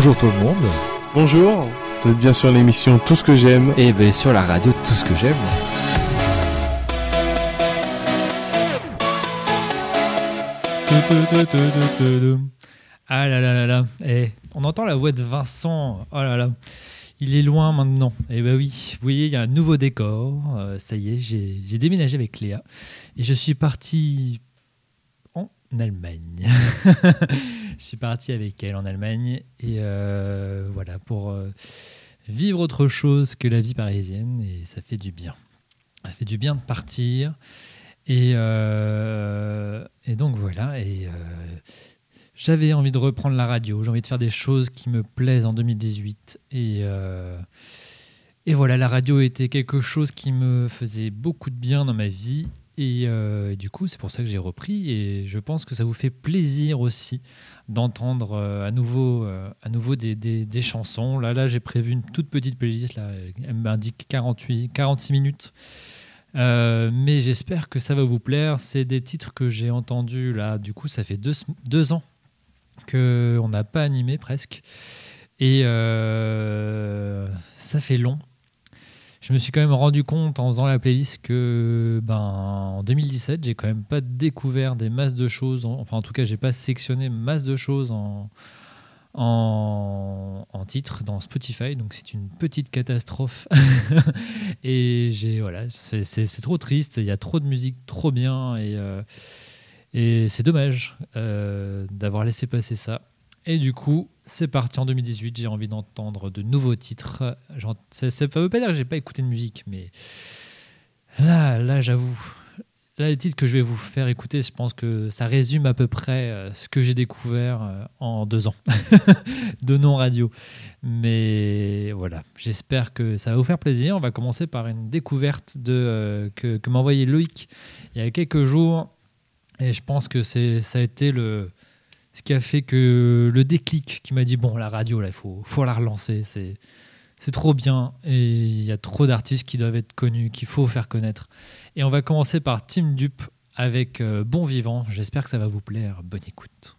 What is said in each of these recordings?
Bonjour tout le monde. Bonjour, vous êtes bien sur l'émission Tout ce que j'aime. Et bien sur la radio Tout ce que j'aime. Ah là là là là. Eh, on entend la voix de Vincent. Oh là là. Il est loin maintenant. Et eh ben oui, vous voyez, il y a un nouveau décor. Euh, ça y est, j'ai déménagé avec Léa. Et je suis parti en Allemagne. je suis parti avec elle en Allemagne. Et euh, voilà, pour euh, vivre autre chose que la vie parisienne. Et ça fait du bien. Ça fait du bien de partir. Et, et donc voilà. Et j'avais envie de reprendre la radio, j'ai envie de faire des choses qui me plaisent en 2018. Et, euh, et voilà, la radio était quelque chose qui me faisait beaucoup de bien dans ma vie. Et, euh, du coup, c'est pour ça que j'ai repris. Et je pense que ça vous fait plaisir aussi d'entendre euh, à nouveau, à nouveau des, des, chansons. Là, là j'ai prévu une toute petite playlist. Là, elle m'indique 48, 46 minutes. mais j'espère que ça va vous plaire. C'est des titres que j'ai entendus là. Du coup, ça fait deux, deux ans qu'on n'a pas animé presque. Et euh, ça fait long. Je me suis quand même rendu compte en faisant la playlist que ben, en 2017, j'ai quand même pas découvert des masses de choses. Enfin, en tout cas, j'ai pas sectionné masse de choses en, en, en titre dans Spotify. Donc, c'est une petite catastrophe. et j'ai voilà, c'est trop triste. Il y a trop de musique trop bien. Et. Euh, et c'est dommage euh, d'avoir laissé passer ça. Et du coup, c'est parti en 2018. J'ai envie d'entendre de nouveaux titres. ça ne veut pas dire que j'ai pas écouté de musique, mais là, là, j'avoue. Là, les titres que je vais vous faire écouter, je pense que ça résume à peu près euh, ce que j'ai découvert euh, en deux ans de non-radio. Mais voilà, j'espère que ça va vous faire plaisir. On va commencer par une découverte de, que, que m'a envoyé Loïc il y a quelques jours. Et je pense que ça a été le, ce qui a fait que le déclic qui m'a dit bon, la radio, là, il faut, faut la relancer. C'est, c'est trop bien et il y a trop d'artistes qui doivent être connus, qu'il faut faire connaître. Et on va commencer par Team Dupe avec euh, Bon Vivant. J'espère que ça va vous plaire. Bonne écoute.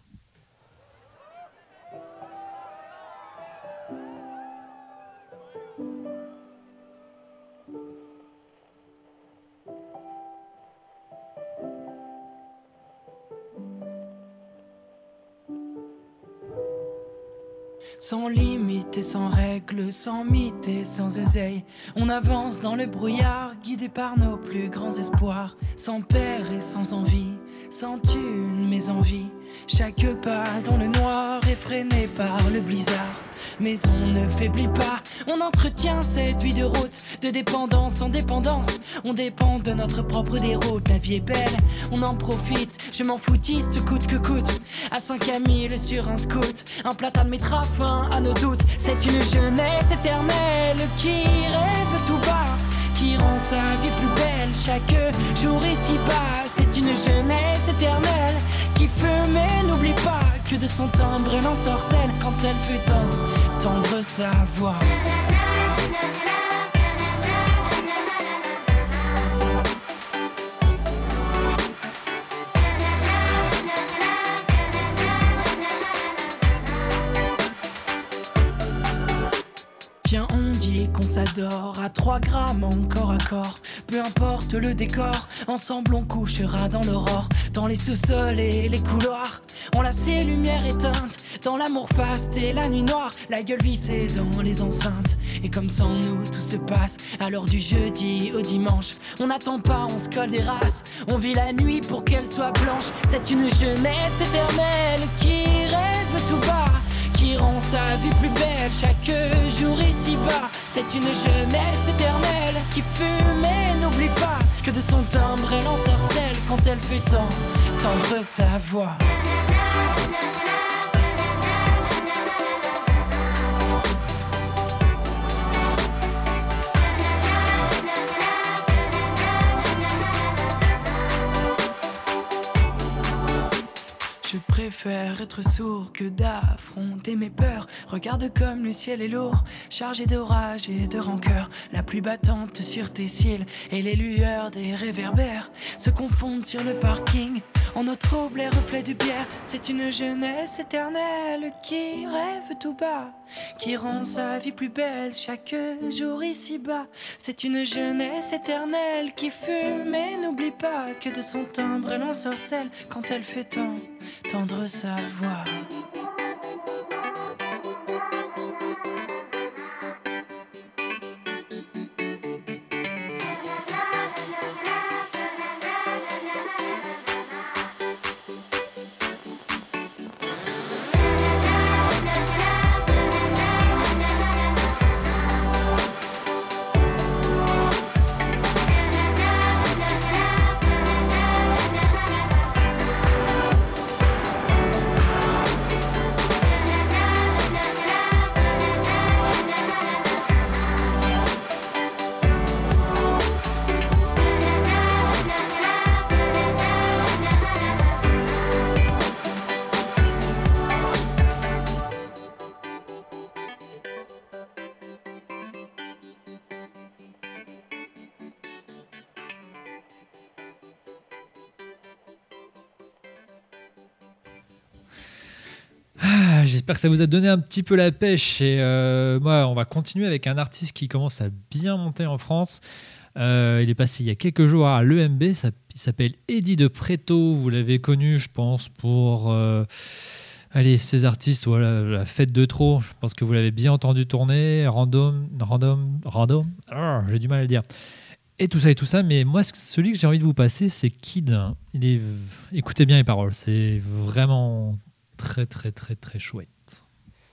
Sans limite et sans règles, sans mythe et sans oseille. On avance dans le brouillard, guidé par nos plus grands espoirs. Sans père et sans envie, sans thune mais envie. Chaque pas dans le noir est freiné par le blizzard mais on ne faiblit pas. On entretient cette vie de route, de dépendance en dépendance. On dépend de notre propre déroute. La vie est belle, on en profite. Je m'en foutiste coûte que coûte. À 5 à 1000 sur un scout, un platane mettra fin à nos doutes. C'est une jeunesse éternelle qui rêve tout bas qui rend sa vie plus belle chaque jour ici-bas. C'est une jeunesse éternelle qui fume n'oublie pas que de son timbre elle ensorcelle quand elle fait entendre sa voix. À 3 grammes encore à corps. Peu importe le décor, ensemble on couchera dans l'aurore, dans les sous-sols et les couloirs. On laisse les lumières éteintes, dans l'amour faste et la nuit noire, la gueule vissée dans les enceintes. Et comme sans nous tout se passe, alors du jeudi au dimanche, on n'attend pas, on se colle des races. On vit la nuit pour qu'elle soit blanche, c'est une jeunesse éternelle qui rêve tout bas qui rend sa vie plus belle chaque jour ici-bas. C'est une jeunesse éternelle qui fume et n'oublie pas que de son timbre elle ensorcelle quand elle fait tant tendre sa voix. Je préfère être sourd que d'affronter mes peurs. Regarde comme le ciel est lourd, chargé d'orage et de rancœur. La pluie battante sur tes cils et les lueurs des réverbères se confondent sur le parking. En eau trouble et reflets de bière, c'est une jeunesse éternelle qui rêve tout bas, qui rend sa vie plus belle chaque jour ici-bas. C'est une jeunesse éternelle qui fume et n'oublie pas que de son timbre elle ensorcelle quand elle fait tendre sa voix. Ça vous a donné un petit peu la pêche. Et euh, moi, on va continuer avec un artiste qui commence à bien monter en France. Euh, il est passé il y a quelques jours à l'EMB. Il s'appelle Eddie de Preto. Vous l'avez connu, je pense, pour. Euh, allez, ces artistes, voilà, la fête de trop. Je pense que vous l'avez bien entendu tourner. Random, random, random. Ah, j'ai du mal à le dire. Et tout ça et tout ça. Mais moi, celui que j'ai envie de vous passer, c'est Kid. Il est, écoutez bien les paroles. C'est vraiment très très très très chouette.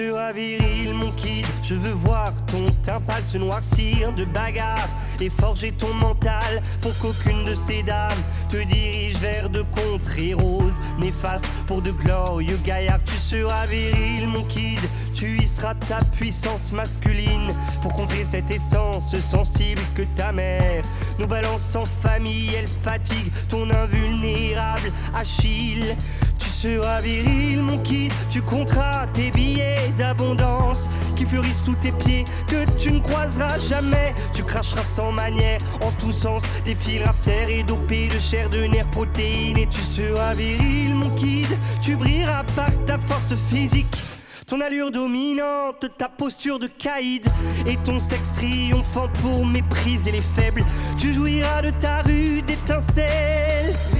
Seras viril, mon kid. Je veux voir ton teint se noircir de bagarre et forger ton mental pour qu'aucune de ces dames te dirige vers de contrées roses néfastes pour de glorieux gaillards. Tu seras viril, mon kid. Tu y seras ta puissance masculine pour contrer cette essence sensible que ta mère nous balance en famille. Elle fatigue ton invulnérable Achille seras viril, mon kid. Tu compteras tes billets d'abondance qui fleurissent sous tes pieds, que tu ne croiseras jamais. Tu cracheras sans manière, en tous sens, des fils terre et dopés de chair, de nerfs, protéines. Et tu seras viril, mon kid. Tu brilleras par ta force physique. Ton allure dominante, ta posture de caïd et ton sexe triomphant pour mépriser les faibles. Tu jouiras de ta rue d'étincelles.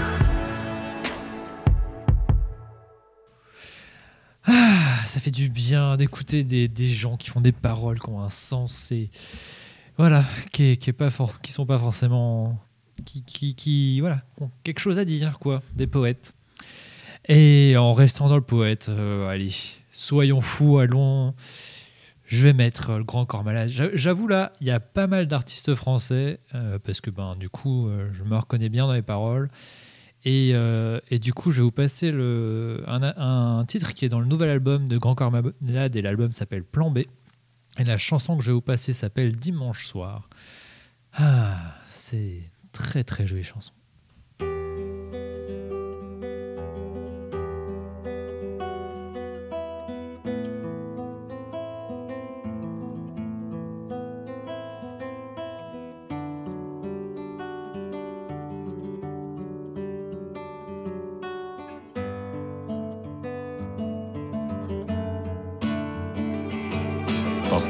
Ça fait du bien d'écouter des, des, gens qui font des paroles qui ont un sens et voilà, qui, qui, est pas qui sont pas forcément qui, qui, qui, voilà, ont quelque chose à dire, quoi, des poètes. Et en restant dans le poète, euh, allez, soyons fous, allons. Je vais mettre le Grand Corps Malade. J'a- J'avoue, là, il y a pas mal d'artistes français, euh, parce que ben, du coup, euh, je me reconnais bien dans les paroles. Et, euh, et du coup, je vais vous passer un titre qui est dans le nouvel album de Grand Corps Malade, et l'album s'appelle Plan B. Et la chanson que je vais vous passer s'appelle Dimanche soir. Ah, c'est très très jolie chanson.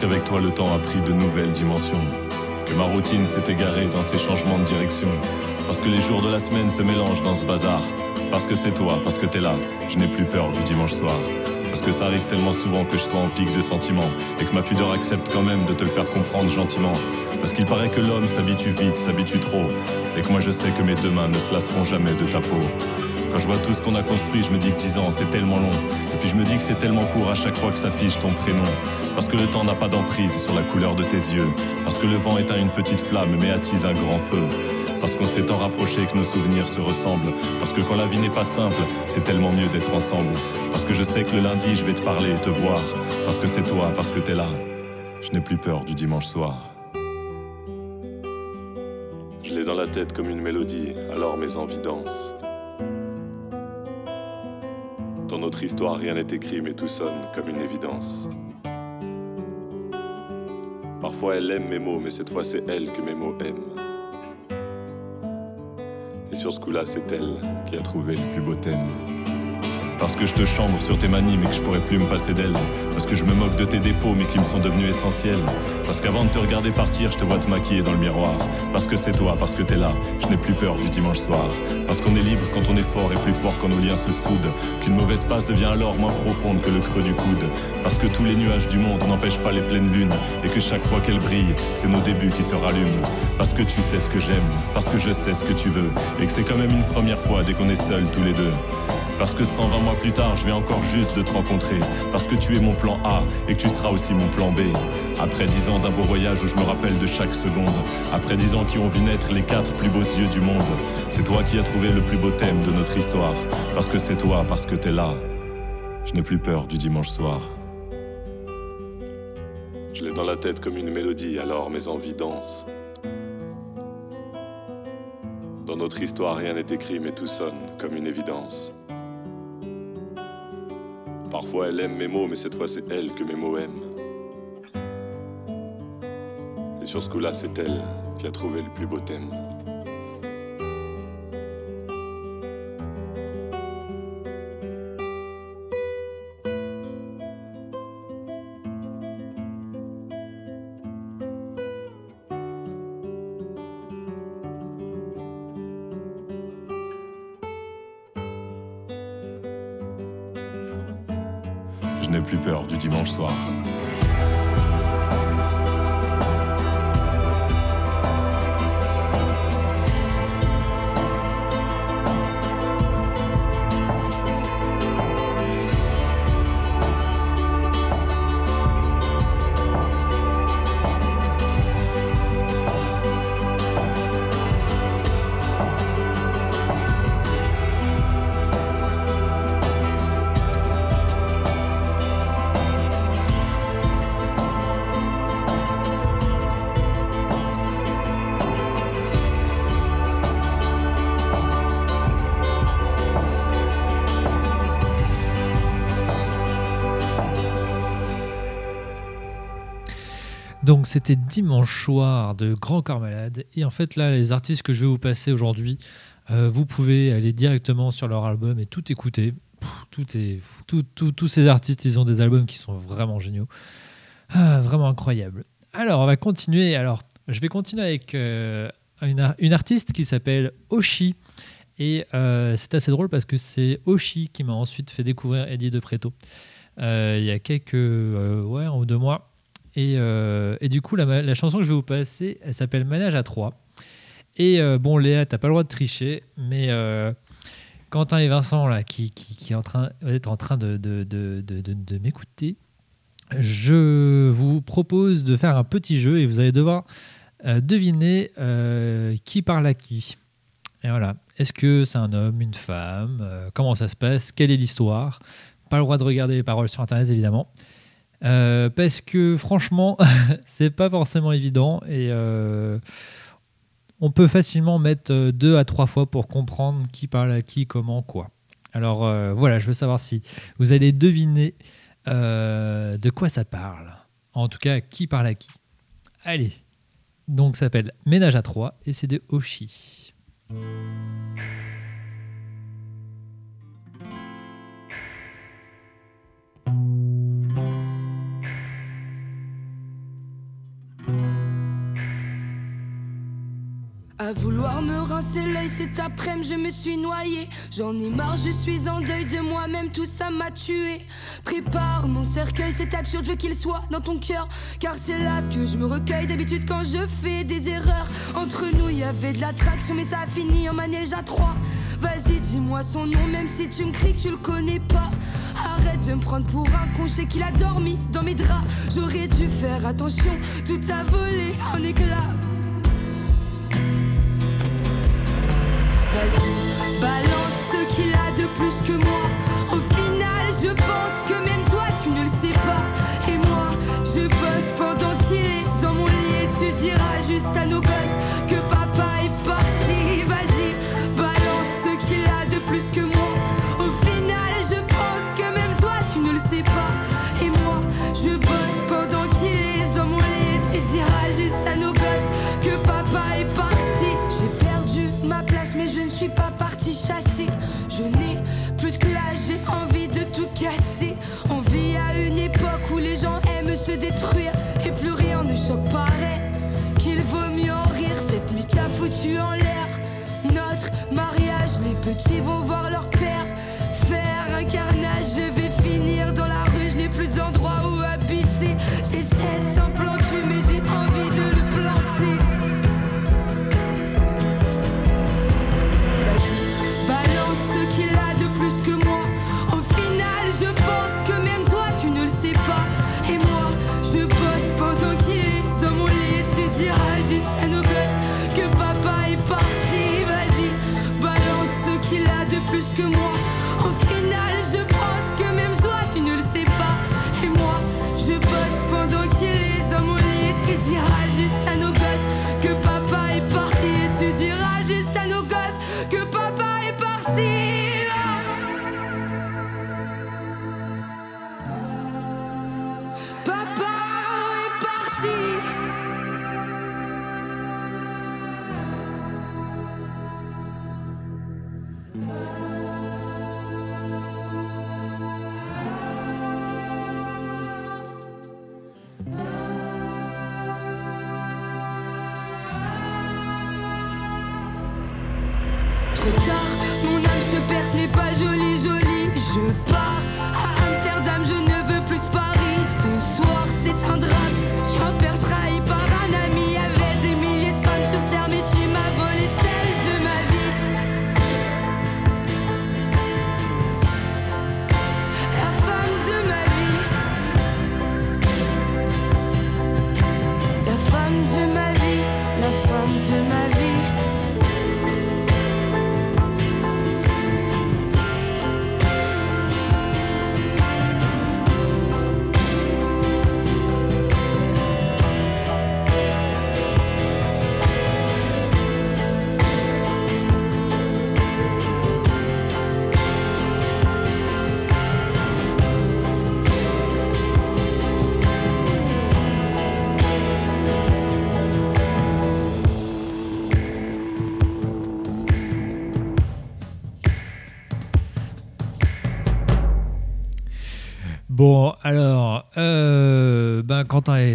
Qu'avec toi, le temps a pris de nouvelles dimensions. Que ma routine s'est égarée dans ces changements de direction. Parce que les jours de la semaine se mélangent dans ce bazar. Parce que c'est toi, parce que t'es là, je n'ai plus peur du dimanche soir. Parce que ça arrive tellement souvent que je sois en pic de sentiments. Et que ma pudeur accepte quand même de te faire comprendre gentiment. Parce qu'il paraît que l'homme s'habitue vite, s'habitue trop. Et que moi je sais que mes deux mains ne se lasseront jamais de ta peau. Quand je vois tout ce qu'on a construit, je me dis que 10 ans c'est tellement long. Et puis je me dis que c'est tellement court à chaque fois que s'affiche ton prénom. Parce que le temps n'a pas d'emprise sur la couleur de tes yeux. Parce que le vent éteint une petite flamme mais attise un grand feu. Parce qu'on s'est tant rapproché que nos souvenirs se ressemblent. Parce que quand la vie n'est pas simple, c'est tellement mieux d'être ensemble. Parce que je sais que le lundi je vais te parler et te voir. Parce que c'est toi, parce que t'es là. Je n'ai plus peur du dimanche soir. Je l'ai dans la tête comme une mélodie, alors mes envies dansent. Dans notre histoire, rien n'est écrit, mais tout sonne comme une évidence. Parfois, elle aime mes mots, mais cette fois, c'est elle que mes mots aiment. Et sur ce coup-là, c'est elle qui a trouvé le plus beau thème. Parce que je te chambre sur tes manies, mais que je pourrais plus me passer d'elle. Parce que je me moque de tes défauts, mais qui me sont devenus essentiels. Parce qu'avant de te regarder partir, je te vois te maquiller dans le miroir. Parce que c'est toi, parce que t'es là, je n'ai plus peur du dimanche soir. Parce qu'on est libre quand on est fort et plus fort quand nos liens se soudent. Qu'une mauvaise passe devient alors moins profonde que le creux du coude. Parce que tous les nuages du monde n'empêchent pas les pleines lunes. Et que chaque fois qu'elles brillent, c'est nos débuts qui se rallument. Parce que tu sais ce que j'aime, parce que je sais ce que tu veux. Et que c'est quand même une première fois dès qu'on est seuls tous les deux. Parce que 120 mois plus tard, je vais encore juste de te rencontrer. Parce que tu es mon plan A et que tu seras aussi mon plan B. Après dix ans d'un beau voyage où je me rappelle de chaque seconde. Après dix ans qui ont vu naître les quatre plus beaux yeux du monde. C'est toi qui as trouvé le plus beau thème de notre histoire. Parce que c'est toi, parce que t'es là. Je n'ai plus peur du dimanche soir. Je l'ai dans la tête comme une mélodie, alors mes envies dansent. Dans notre histoire, rien n'est écrit, mais tout sonne comme une évidence. Parfois elle aime mes mots, mais cette fois c'est elle que mes mots aiment. Et sur ce coup-là, c'est elle qui a trouvé le plus beau thème. Dimanche soir. Donc c'était dimanche soir de Grand Corps Malade. Et en fait là, les artistes que je vais vous passer aujourd'hui, euh, vous pouvez aller directement sur leur album et tout écouter. Tout est, tous ces artistes, ils ont des albums qui sont vraiment géniaux. Ah, vraiment incroyables. Alors, on va continuer. Alors, je vais continuer avec euh, une, ar- une artiste qui s'appelle Oshi. Et euh, c'est assez drôle parce que c'est Oshi qui m'a ensuite fait découvrir Eddie de Preto il y a quelques ouais, un ou deux mois. Et, euh, et du coup, la, chanson que je vais vous passer, elle s'appelle Manage à 3. Et euh, bon, Léa, t'as pas le droit de tricher, mais euh, Quentin et Vincent, là, qui, qui, est en train, être en train de, de, m'écouter, je vous propose de faire un petit jeu et vous allez devoir deviner qui parle à qui. Et voilà. Est-ce que c'est un homme, une femme Comment ça se passe Quelle est l'histoire? Pas le droit de regarder les paroles sur Internet, évidemment. Euh, parce que franchement, c'est pas forcément évident et euh, on peut facilement mettre euh, deux à trois fois pour comprendre qui parle à qui, comment, quoi. Alors voilà, je veux savoir si vous allez deviner de quoi ça parle. En tout cas, qui parle à qui. Allez. Donc ça s'appelle Ménage à trois et c'est de Oshi. À vouloir me rincer l'œil cet après-midi, je me suis noyé. J'en ai marre, je suis en deuil de moi-même, tout ça m'a tué. Prépare mon cercueil, c'est absurde, je veux qu'il soit dans ton cœur. Car c'est là que je me recueille d'habitude quand je fais des erreurs. Entre nous, il y avait de l'attraction, mais ça a fini en manège à trois. Vas-y, dis-moi son nom, même si tu me cries que tu le connais pas. Arrête de me prendre pour un con, je qu'il a dormi dans mes draps. J'aurais dû faire attention, tout a volé en éclats. Balance ce qu'il a de plus que moi. Au final, je pense que même toi, tu ne le sais pas. Et moi, je bosse pendant qu'il est dans mon lit. Tu diras juste à nos gosses se détruire et plus rien ne choque pareil. Qu'il vaut mieux en rire, cette nuit t'a foutu en l'air. Notre mariage, les petits vont voir leur père faire un carnage. Je vais finir dans la rue, je n'ai plus d'endroit où habiter. Cette tête sans plantu, mais j'ai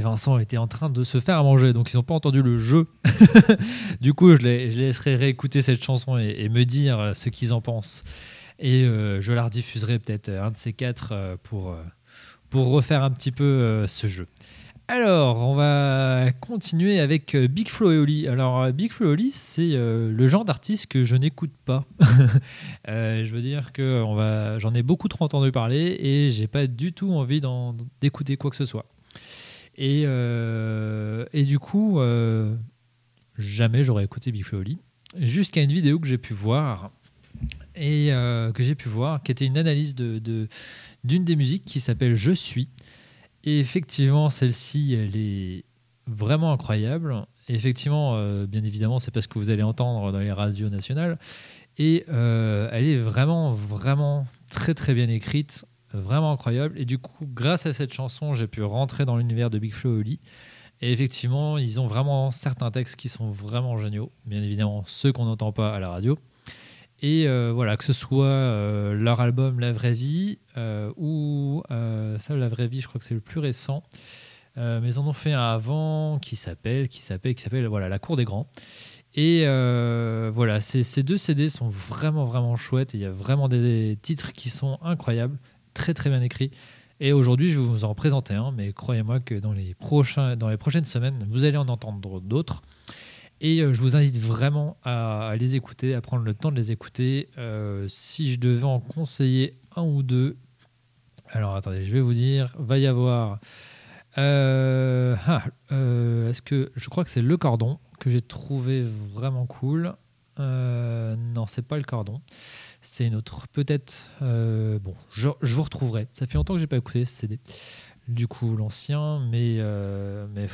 Vincent étaient en train de se faire à manger, donc ils n'ont pas entendu le jeu. du coup, je les, laisserai réécouter cette chanson et, me dire euh, ce qu'ils en pensent. Et euh, je la rediffuserai peut-être un de ces quatre euh, pour, euh, pour refaire un petit peu euh, ce jeu. Alors, on va continuer avec euh, Big Flo et Oli. Alors, euh, Big Flo et Oli, c'est euh, le genre d'artiste que je n'écoute pas. Euh, je veux dire que j'en ai beaucoup trop entendu parler et j'ai pas du tout envie d'écouter quoi que ce soit. Et, euh, et du coup, euh, jamais j'aurais écouté Big Oli. Jusqu'à une vidéo que j'ai pu voir et euh, que j'ai pu voir, qui était une analyse de d'une des musiques qui s'appelle Je suis. Et effectivement, celle-ci, elle est vraiment incroyable. Et effectivement, bien évidemment, c'est parce que vous allez entendre dans les radios nationales. Et elle est vraiment, vraiment très, très bien écrite, vraiment incroyable. Et du coup, grâce à cette chanson, j'ai pu rentrer dans l'univers de Big Flo et Oli. Et effectivement, ils ont vraiment certains textes qui sont vraiment géniaux. Bien évidemment, ceux qu'on n'entend pas à la radio. Et euh, voilà, que ce soit euh, leur album La Vraie Vie euh, ou ça, La Vraie Vie, je crois que c'est le plus récent. Mais ils en ont fait un avant qui s'appelle, qui s'appelle, qui s'appelle voilà, La Cour des Grands. Et voilà, ces, ces deux CD sont vraiment, vraiment chouettes. Il y a vraiment des titres qui sont incroyables, très, très bien écrits. Et aujourd'hui, je vais vous en présenter un, mais croyez-moi que dans les, prochains, dans les prochaines semaines, vous allez en entendre d'autres. Et euh, je vous invite vraiment à, les écouter, à prendre le temps de les écouter. Euh, si je devais en conseiller un ou deux, alors attendez, je vais vous dire, va y avoir. euh, ah, Est-ce que je crois que c'est le cordon que j'ai trouvé vraiment cool. Non, c'est pas le cordon. C'est une autre. Peut-être. euh, bon, je, je vous retrouverai. Ça fait longtemps que j'ai pas écouté ce CD. Du coup, l'ancien, mais euh, mais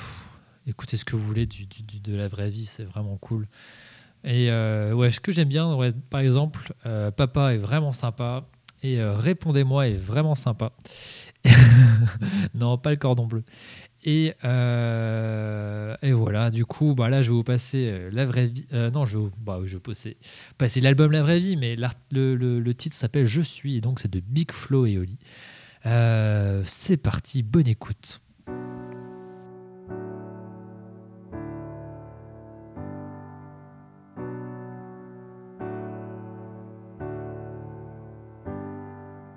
écoutez ce que vous voulez du, de la vraie vie, c'est vraiment cool. Et euh, ouais, ce que j'aime bien, par exemple, Papa est vraiment sympa et Répondez-moi est vraiment sympa. non, pas le cordon bleu. Et, euh, et voilà, du coup, bah là, je vais vous passer euh, la vraie vie. euh, non, je vais, vous- bah, passer, l'album La vraie vie, mais le, titre s'appelle Je suis, et donc c'est de Big Flo et Oli. C'est parti, bonne écoute.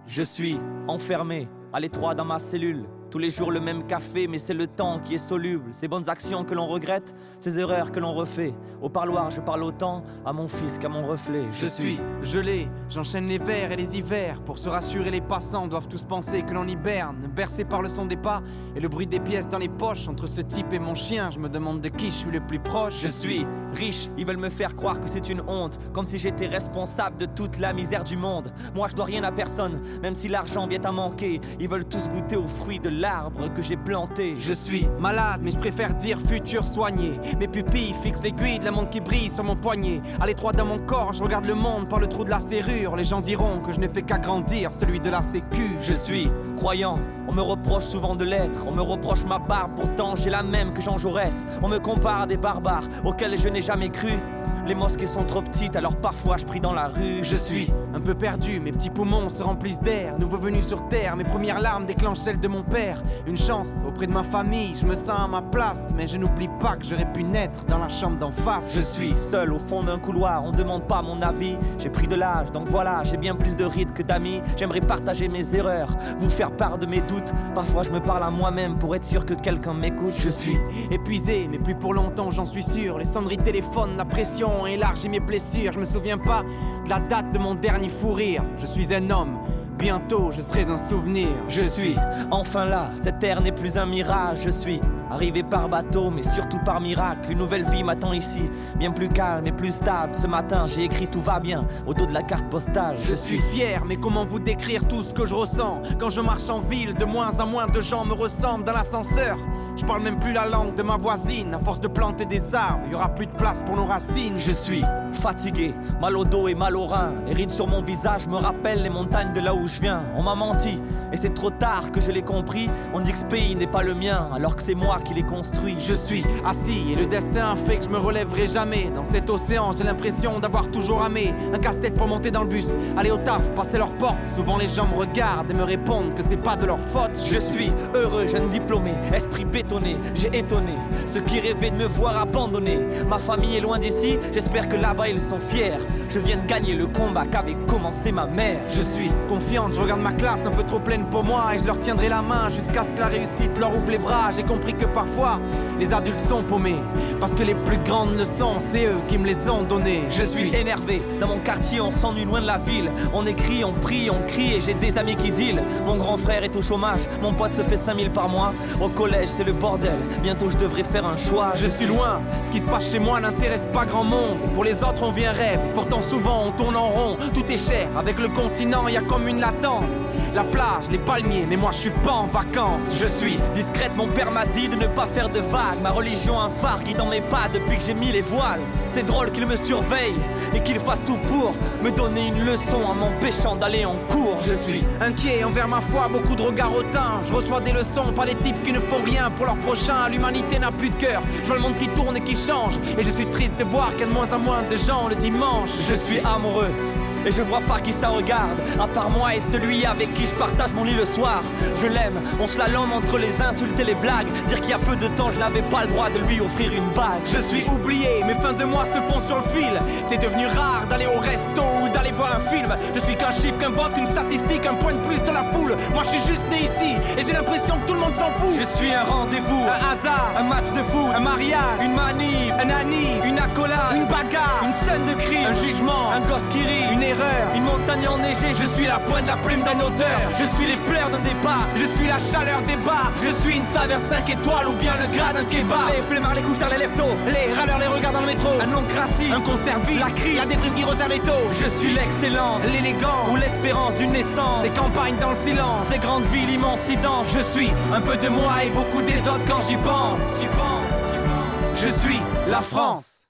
Je suis enfermé, à l'étroit dans ma cellule. Tous les jours le même café, mais c'est le temps qui est soluble. Ces bonnes actions que l'on regrette, ces erreurs que l'on refait. Au parloir, je parle autant à mon fils qu'à mon reflet. Je suis gelé, j'enchaîne les vers et les hivers. Pour se rassurer, les passants doivent tous penser que l'on hiberne. Bercé par le son des pas et le bruit des pièces dans les poches. Entre ce type et mon chien, je me demande de qui je suis le plus proche. Je suis riche, ils veulent me faire croire que c'est une honte, comme si j'étais responsable de toute la misère du monde. Moi je dois rien à personne, même si l'argent vient à manquer. Ils veulent tous goûter aux fruits de l'arbre que j'ai planté. Je suis malade, mais je préfère dire futur soigné. Mes pupilles fixent l'aiguille de la montre qui brille sur mon poignet. À l'étroit dans mon corps, je regarde le monde par le trou de la serrure. Les gens diront que je n'ai fait qu'agrandir celui de la sécu. Je suis croyant, on me reproche souvent de l'être, on me reproche ma barbe, pourtant j'ai la même que Jean Jaurès. On me compare à des barbares auxquels je n'ai jamais cru. Les mosquées sont trop petites, alors parfois je prie dans la rue. Je suis un peu perdu, mes petits poumons se remplissent d'air. Nouveau venu sur terre, mes premières larmes déclenchent celles de mon père. Une chance auprès de ma famille, je me sens à ma place. Mais je n'oublie pas que j'aurais pu naître dans la chambre d'en face. Je suis seul au fond d'un couloir, on demande pas mon avis. J'ai pris de l'âge, donc voilà, j'ai bien plus de rides que d'amis. J'aimerais partager mes erreurs, vous faire part de mes doutes. Parfois je me parle à moi-même pour être sûr que quelqu'un m'écoute. Je suis épuisé, mais plus pour longtemps, j'en suis sûr. Les sonneries téléphone, la pression élargit mes blessures. Je me souviens pas de la date de mon dernier fou rire. Je suis un homme, bientôt je serai un souvenir. Je suis enfin là, cette terre n'est plus un mirage, je suis arrivé par bateau, mais surtout par miracle. Une nouvelle vie m'attend ici, bien plus calme et plus stable. Ce matin, j'ai écrit tout va bien au dos de la carte postale. Je suis fier, mais comment vous décrire tout ce que je ressens? Quand je marche en ville, de moins en moins de gens me ressemblent dans l'ascenseur. Je parle même plus la langue de ma voisine. À force de planter des arbres, il y aura plus de place pour nos racines. Je suis fatigué, mal au dos et mal au rein. Les rides sur mon visage me rappellent les montagnes de là où je viens. On m'a menti, et c'est trop tard que je l'ai compris. On dit que ce pays n'est pas le mien, alors que c'est moi qui l'ai construit. Je suis assis et le destin fait que je me relèverai jamais. Dans cet océan, j'ai l'impression d'avoir toujours amé. Un casse-tête pour monter dans le bus, aller au taf, passer leur porte. Souvent les gens me regardent et me répondent que c'est pas de leur faute. Je suis heureux, jeune diplômé, esprit bétonné. J'ai étonné ceux qui rêvaient de me voir abandonné. Ma famille est loin d'ici, j'espère que là-bas ils sont fiers. Je viens de gagner le combat qu'avait commencé ma mère. Je suis confiante, je regarde ma classe un peu trop pleine pour moi et je leur tiendrai la main jusqu'à ce que la réussite leur ouvre les bras. J'ai compris que parfois les adultes sont paumés parce que les plus grandes leçons, c'est eux qui me les ont données. Je suis énervé, dans mon quartier on s'ennuie loin de la ville. On écrit, on prie, on crie et j'ai des amis qui deal. Mon grand frère est au chômage, mon pote se fait 5000 par mois. Au collège c'est le bordel, bientôt je devrais faire un choix. Je suis loin, ce qui se passe chez moi n'intéresse pas grand monde. Pour les autres on vient rêve, pourtant souvent on tourne en rond. Tout est cher, avec le continent y a comme une latence. La plage, les palmiers, mais moi je suis pas en vacances. Je suis discrète, mon père m'a dit de ne pas faire de vagues. Ma religion un phare qui dans mes pas depuis que j'ai mis les voiles. C'est drôle qu'il me surveille et qu'il fasse tout pour me donner une leçon en m'empêchant d'aller en cours. Je suis inquiet envers ma foi, beaucoup de regards hautains. Je reçois des leçons par des types qui ne font rien pour leur prochain. L'humanité n'a plus de cœur. Je vois le monde qui tourne et qui change. Et je suis triste de voir qu'il y a de moins en moins de gens le dimanche. Je suis amoureux. Et je vois pas qui ça regarde, à part moi et celui avec qui je partage mon lit le soir. Je l'aime, on se la lame entre les insultes et les blagues. Dire qu'il y a peu de temps, je n'avais pas le droit de lui offrir une bague. Je suis oublié, mes fins de mois se font sur le fil. C'est devenu rare d'aller au resto ou d'aller voir un film. Je suis qu'un chiffre, qu'un vote, une statistique, un point de plus de la foule. Moi je suis juste né ici et j'ai l'impression que tout le monde s'en fout. Je suis un rendez-vous, Un hasard, un match de foot, un mariage, une manif, un ami, une accolade, une bagarre, une scène de crime, un jugement, un gosse qui rit, une erreur. Une montagne enneigée. Je suis la pointe, la plume d'un auteur. je suis les pleurs d'un départ. Je suis la chaleur des bars. Je suis une saveur 5 étoiles ou bien le gras d'un kebab. Les flemmards, les couches dans les leftos, Les râleurs les regards dans le métro. un raciste, Un concert. La crie. La déprime qui resserre les taux. Je suis l'excellence, l'élégance. ou l'espérance d'une naissance. Ces campagnes dans le silence. Ces grandes villes, immensidence. Je suis un peu de moi et beaucoup des autres quand j'y pense. J'y pense. Je suis la France.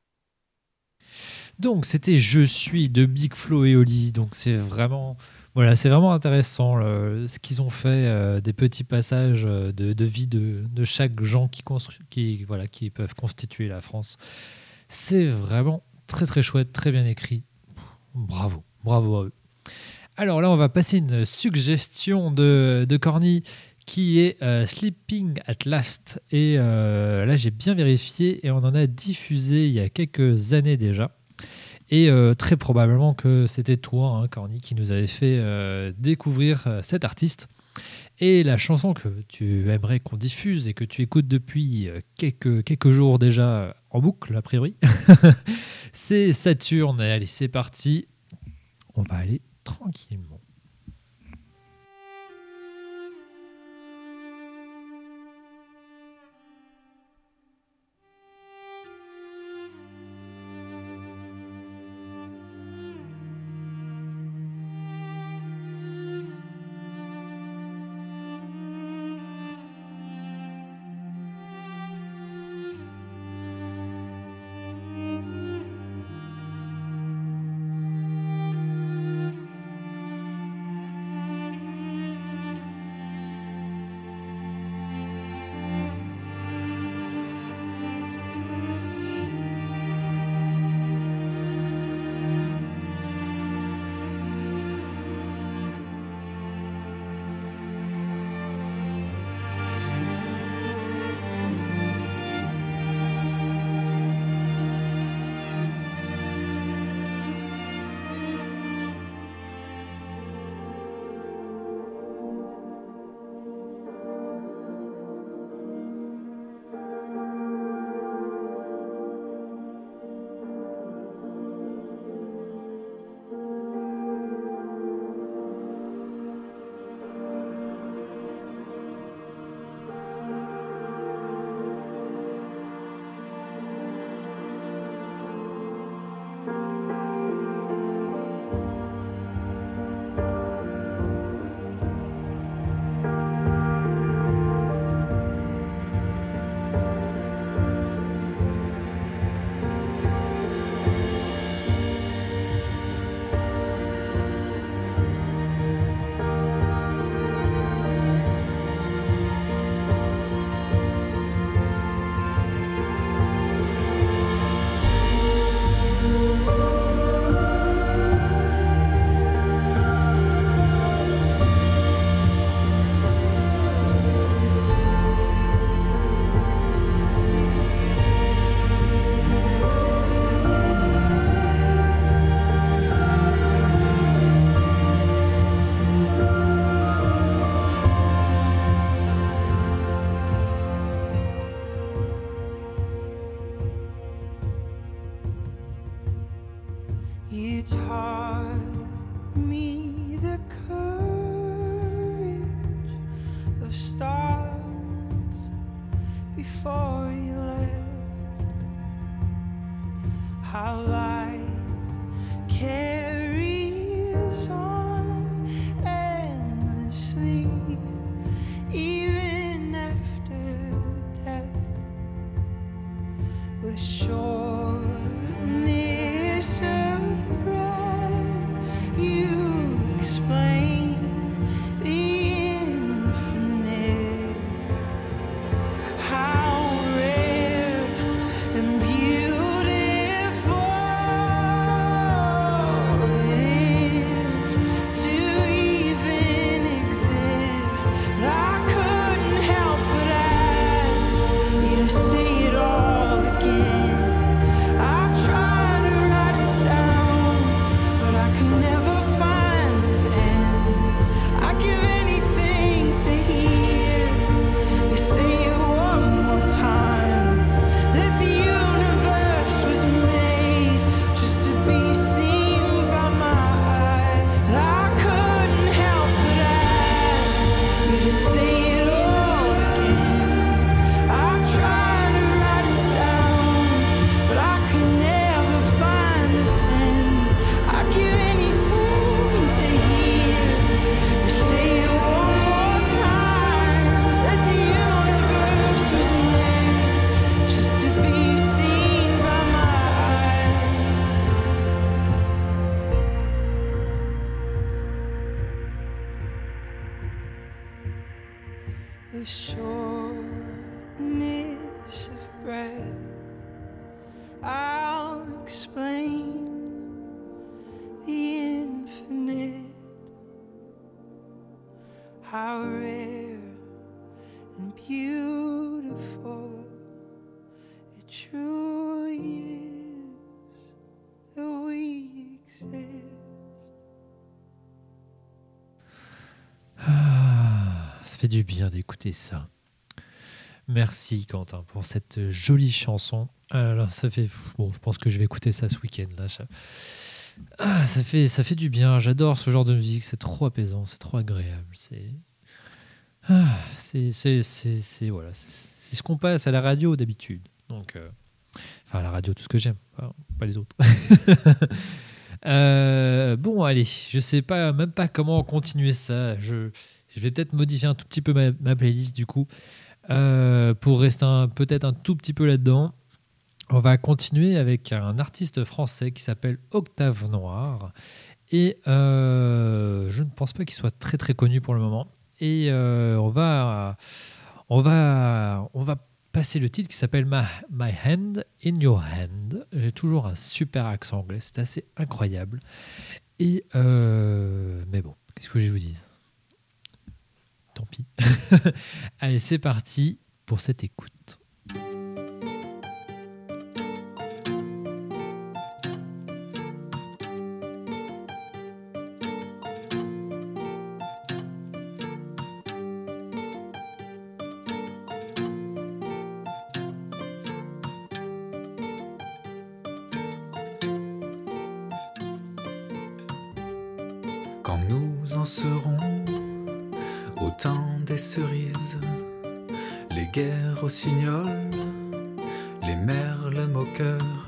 Donc c'était Je suis de Big Flo et Oli. Donc c'est vraiment voilà, c'est vraiment intéressant ce qu'ils ont fait euh, des petits passages euh, de, vie de, chaque gens qui peuvent constituer la France. C'est vraiment très très chouette, très bien écrit. Bravo, bravo à eux. Alors là, on va passer une suggestion de, Corny qui est euh, Sleeping at Last. Et là, j'ai bien vérifié et on en a diffusé il y a quelques années déjà. Et euh, très probablement que c'était toi, hein, Corny, qui nous avait fait euh, découvrir euh, cet artiste. Et la chanson que tu aimerais qu'on diffuse et que tu écoutes depuis quelques, quelques jours déjà en boucle, a priori, c'est Saturne. Allez, c'est parti. On va aller tranquillement. Fait du bien d'écouter ça. Merci Quentin pour cette jolie chanson. Ah là là, ça fait bon, je pense que je vais écouter ça ce week-end là. ça- Ah, ça fait ça fait du bien. J'adore ce genre de musique. C'est trop apaisant, c'est trop agréable. C'est ah, c'est c'est voilà, c'est ce qu'on passe à la radio d'habitude. Donc euh, enfin à la radio tout ce que j'aime, pas, pas les autres. Euh, bon, allez, je sais pas, même pas comment continuer ça. Je, je vais peut-être modifier un tout petit peu ma, playlist du coup euh, pour rester peut-être un tout petit peu là-dedans. On va continuer avec un artiste français qui s'appelle Octave Noir et euh, je ne pense pas qu'il soit très très connu pour le moment. Et euh, on va on va on va passer le titre qui s'appelle My, My Hand in Your Hand. J'ai toujours un super accent anglais, c'est assez incroyable. Et mais bon, qu'est-ce que je vous dise Tant pis. Allez, c'est parti pour cette écoute. Guerres rossignols, les merles moqueurs,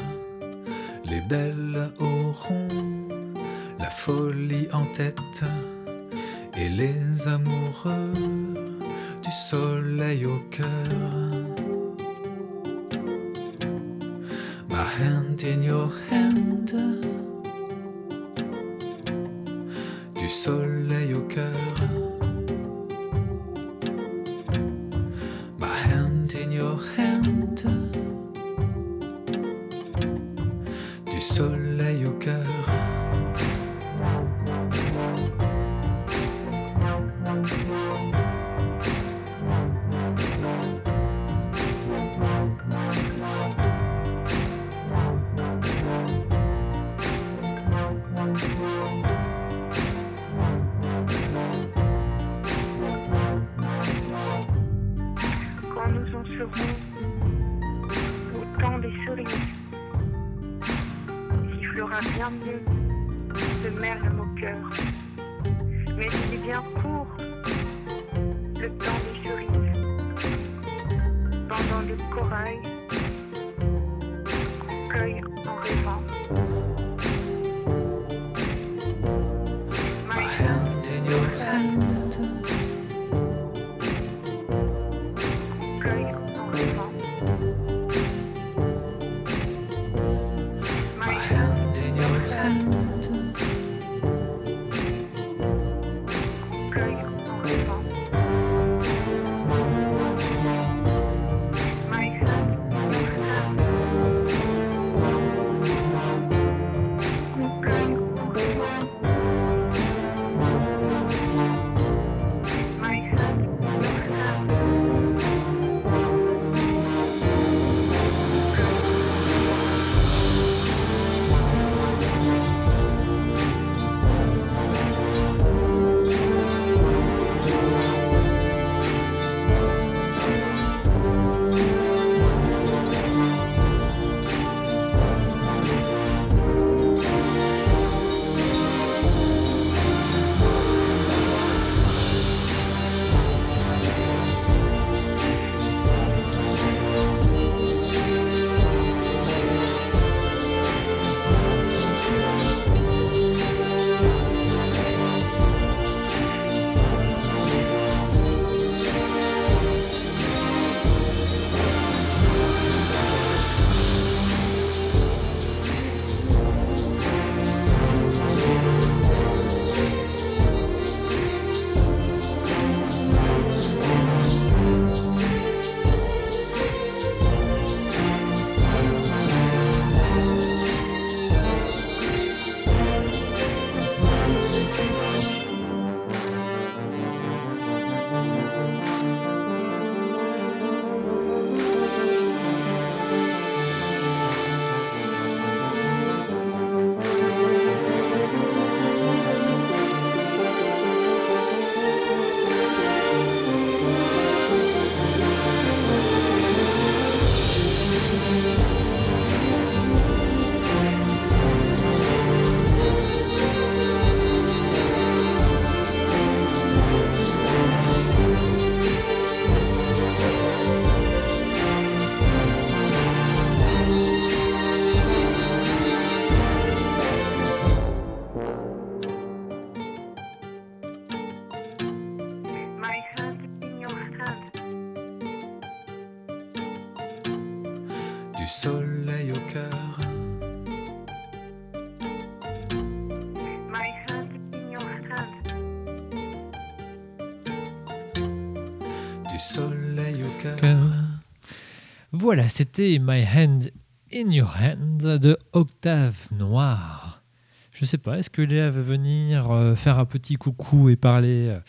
Voilà, c'était My Hand in Your Hand de Octave Noir. Je sais pas, est-ce que Léa veut venir euh, faire un petit coucou et parler euh,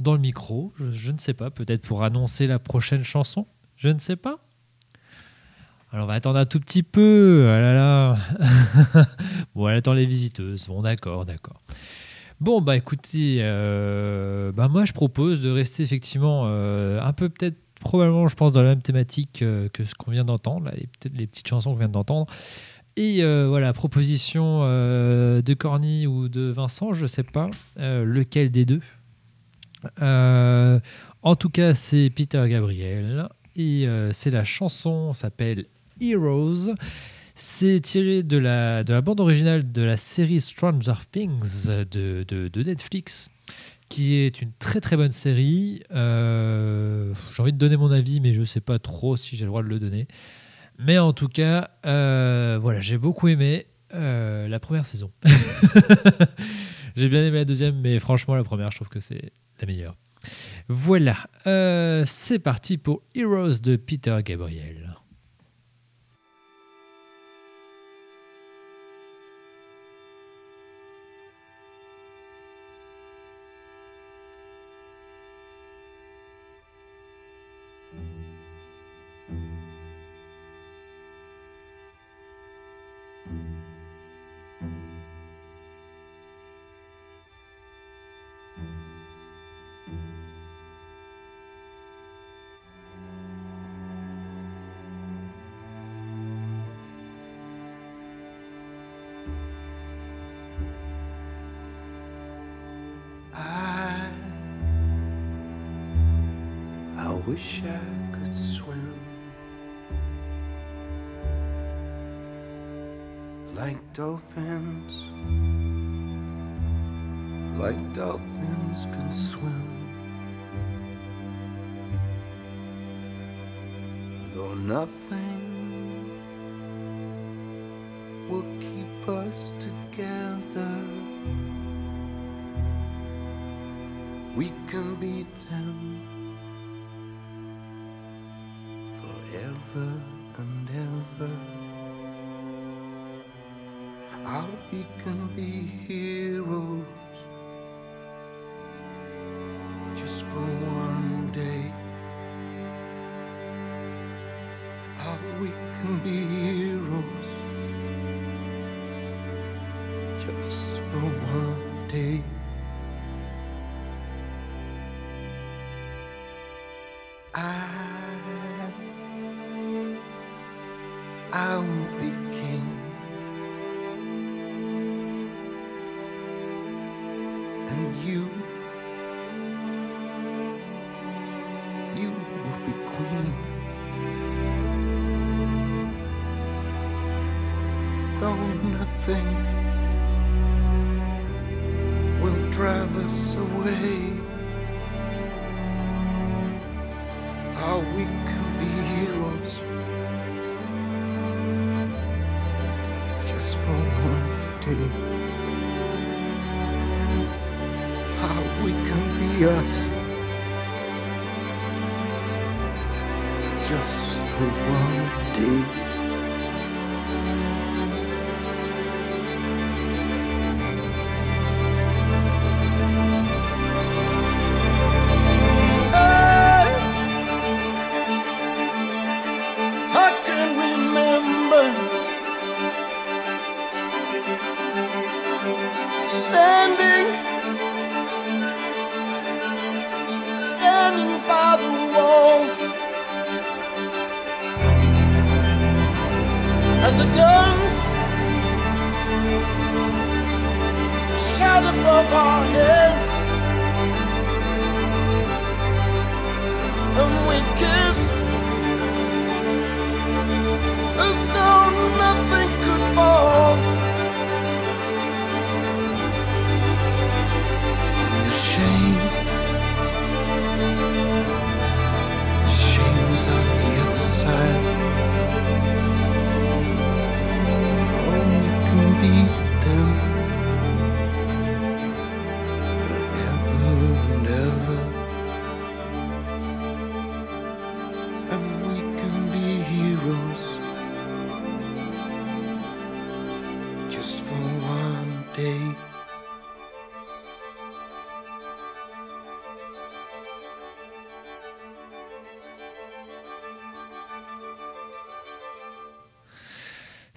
dans le micro? Je, ne sais pas, peut-être pour annoncer la prochaine chanson? Je ne sais pas. Alors on va attendre un tout petit peu. Ah là là. bon, elle attend les visiteuses. Bon, d'accord, d'accord. Bon, bah écoutez, euh, bah moi je propose de rester effectivement un peu peut-être probablement je pense dans la même thématique euh, que ce qu'on vient d'entendre, les, les petites chansons qu'on vient d'entendre. Et euh, voilà, proposition euh, de Corny ou de Vincent, je sais pas euh, lequel des deux. En tout cas, c'est Peter Gabriel et c'est la chanson s'appelle Heroes. C'est tiré de la, de la bande originale de la série Stranger Things de Netflix, qui est une très très bonne série. Euh, j'ai envie de donner mon avis, mais je ne sais pas trop si j'ai le droit de le donner. Mais en tout cas, euh, voilà, j'ai beaucoup aimé euh, la première saison. j'ai bien aimé la deuxième, mais franchement, la première, je trouve que c'est la meilleure. Voilà, c'est parti pour Heroes de Peter Gabriel. Wish I could swim like dolphins, like dolphins can swim. Though nothing will keep us together, we can beat them beat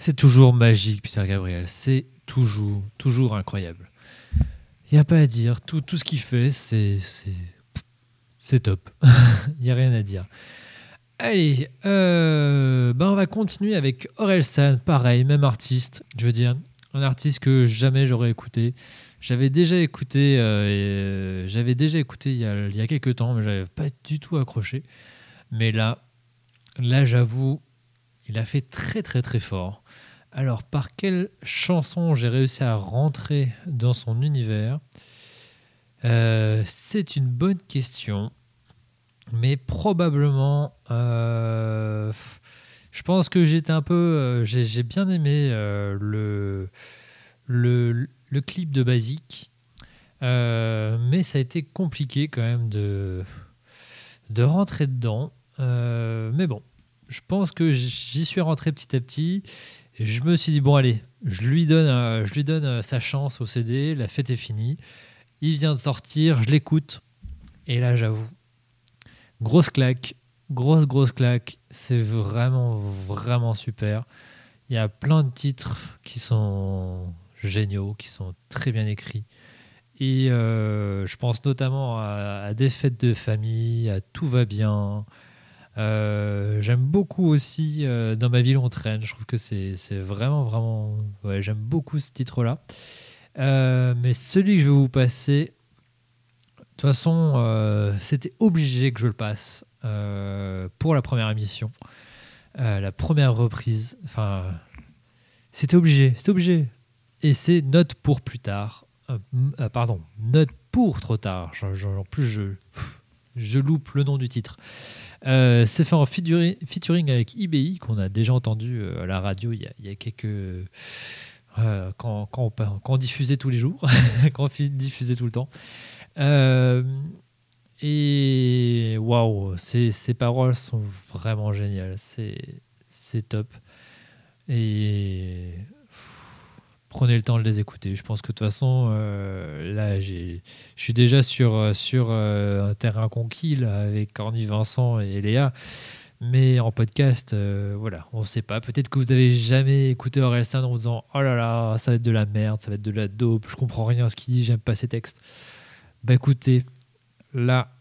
C'est toujours magique, Peter Gabriel. C'est toujours, toujours incroyable. Il n'y a pas à dire. Tout, ce qu'il fait, c'est, c'est, top. Il n'y a rien à dire. Allez, ben on va continuer avec Orelsan. Pareil, même artiste. Je veux dire, un artiste que jamais j'aurais écouté. J'avais déjà écouté, euh, euh, j'avais déjà écouté il y, a, il y a quelques temps, mais j'avais pas du tout accroché. Mais là, là, j'avoue, il a fait très très très fort. Alors, par quelle chanson j'ai réussi à rentrer dans son univers? Euh, C'est une bonne question, mais probablement, euh, je pense que j'étais un peu, euh, j'ai bien aimé le, clip de Basique, mais ça a été compliqué quand même de rentrer dedans. Mais bon, je pense que j'y suis rentré petit à petit. Je me suis dit, bon, allez, je lui donne, euh, je lui donne euh, sa chance au CD. La fête est finie. Il vient de sortir, je l'écoute. Et là, j'avoue, grosse claque, grosse, grosse claque. C'est vraiment, vraiment super. Il y a plein de titres qui sont géniaux, qui sont très bien écrits. Et euh, je pense notamment à, à Des fêtes de famille, à Tout va bien. Euh, j'aime beaucoup aussi euh, Dans ma ville on traîne. Je trouve que c'est vraiment, vraiment. J'aime beaucoup ce titre-là. Euh, mais celui que je vais vous passer, de toute façon, c'était obligé que je le passe. pour la première émission, la première reprise. Enfin, c'était obligé, c'était obligé. Et c'est note pour plus tard. Pardon, note pour trop tard. En plus, je, je loupe le nom du titre. Euh, c'est fait en featuring, avec IBI, qu'on a déjà entendu euh, à la radio il y a, il quelques. euh, quand, on, diffusait tous les jours, quand on diffusait tout le temps. Et waouh, ces, paroles sont vraiment géniales. C'est top. Et prenez le temps de les écouter. Je pense que de toute façon, euh, là, je suis déjà sur, euh, sur euh, un terrain conquis avec Corny Vincent et Léa. Mais en podcast, voilà, on ne sait pas. Peut-être que vous avez jamais écouté Orelsan en vous disant Oh là là, ça va être de la merde, ça va être de la dope, je comprends rien à ce qu'il dit, j'aime pas ses textes. Bah écoutez, là,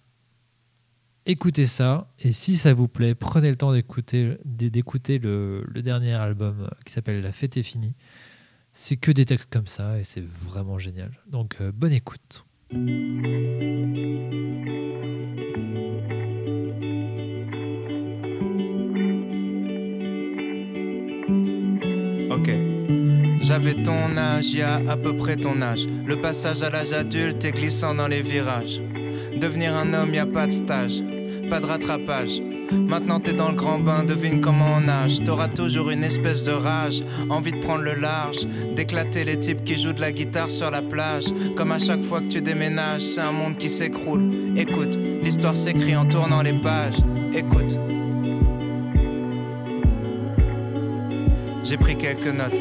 écoutez ça. Et si ça vous plaît, prenez le temps d'écouter le, dernier album qui s'appelle La fête est finie. C'est que des textes comme ça et c'est vraiment génial. Donc euh, bonne écoute. Ok. J'avais ton âge, y a à peu près ton âge. Le passage à l'âge adulte est glissant dans les virages. Devenir un homme, y a pas de stage, pas de rattrapage. Maintenant t'es dans le grand bain, devine comment on nage. T'auras toujours une espèce de rage, envie de prendre le large, d'éclater les types qui jouent de la guitare sur la plage. Comme à chaque fois que tu déménages, c'est un monde qui s'écroule. Écoute, l'histoire s'écrit en tournant les pages. Écoute. J'ai pris quelques notes.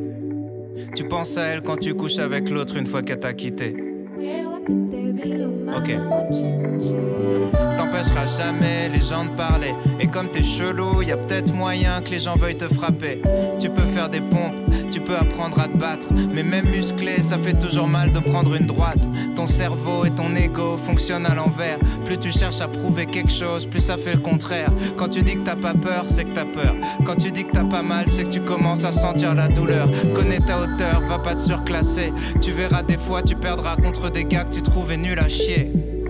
Tu penses à elle quand tu couches avec l'autre une fois qu'elle t'a quitté. Ok. T'empêcheras jamais les gens de parler. Et comme t'es chelou, y a peut-être moyen que les gens veuillent te frapper. Tu peux faire des pompes, tu peux apprendre à te battre. Mais même musclé, ça fait toujours mal de prendre une droite. Ton cerveau et ton ego fonctionnent à l'envers. Plus tu cherches à prouver quelque chose, plus ça fait le contraire. Quand tu dis que t'as pas peur, c'est que t'as peur. Quand tu dis que t'as pas mal, c'est que tu commences à sentir la douleur. Connais ta hauteur, va pas te surclasser. Tu verras des fois, tu perdras contre des gars tu trouvais nuls à chier.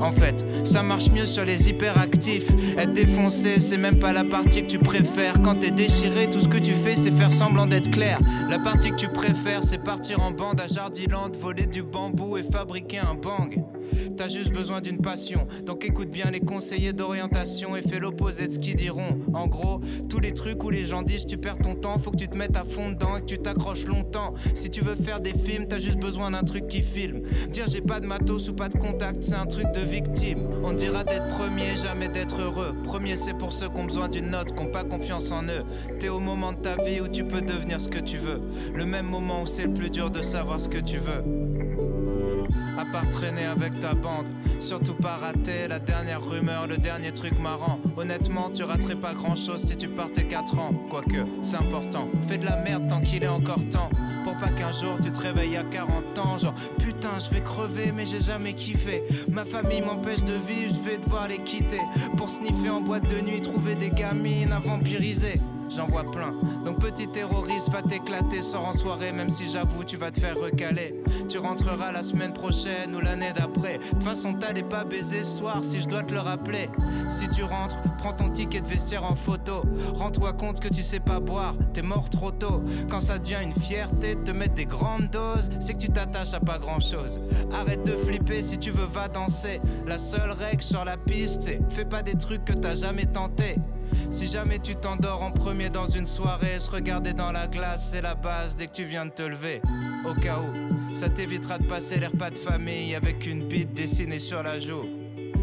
En fait, ça marche mieux sur les hyperactifs. Être défoncé, c'est même pas la partie que tu préfères. Quand t'es déchiré, tout ce que tu fais, c'est faire semblant d'être clair. La partie que tu préfères, c'est partir en bande à Jardiland, voler du bambou et fabriquer un bang. T'as juste besoin d'une passion. Donc écoute bien les conseillers d'orientation et fais l'opposé de ce qu'ils diront. En gros, tous les trucs où les gens disent tu perds ton temps, faut que tu te mettes à fond dedans et que tu t'accroches longtemps. Si tu veux faire des films, t'as juste besoin d'un truc qui filme. Dire j'ai pas de matos ou pas de contact, c'est un truc de victime. On dira d'être premier, jamais d'être heureux. Premier, c'est pour ceux qui ont besoin d'une note, qui ont pas confiance en eux. T'es au moment de ta vie où tu peux devenir ce que tu veux. Le même moment où c'est le plus dur de savoir ce que tu veux à part traîner avec ta bande. Surtout pas rater la dernière rumeur, le dernier truc marrant. Honnêtement, tu raterais pas grand chose si tu partais 4 ans. Quoique, c'est important. Fais de la merde tant qu'il est encore temps. Pour pas qu'un jour tu te réveilles à 40 ans. Genre, putain, je vais crever, mais j'ai jamais kiffé. Ma famille m'empêche de vivre, je vais devoir les quitter. Pour sniffer en boîte de nuit, trouver des gamines à vampiriser j'en vois plein. Donc petit terroriste, va t'éclater, sors en soirée, même si j'avoue tu vas te faire recaler. Tu rentreras la semaine prochaine ou l'année d'après. De toute façon, t'allais pas baiser ce soir si je dois te le rappeler. Si tu rentres, prends ton ticket de vestiaire en photo. Rends-toi compte que tu sais pas boire, t'es mort trop tôt. Quand ça devient une fierté te mettre des grandes doses, c'est que tu t'attaches à pas grand chose. Arrête de flipper si tu veux, va danser. La seule règle sur la piste, c'est fais pas des trucs que t'as jamais tenté. Si jamais tu t'endors en premier dans une soirée, se regarder dans la glace, c'est la base dès que tu viens de te lever. Au cas où, ça t'évitera de passer l'air pas de famille avec une bite dessinée sur la joue.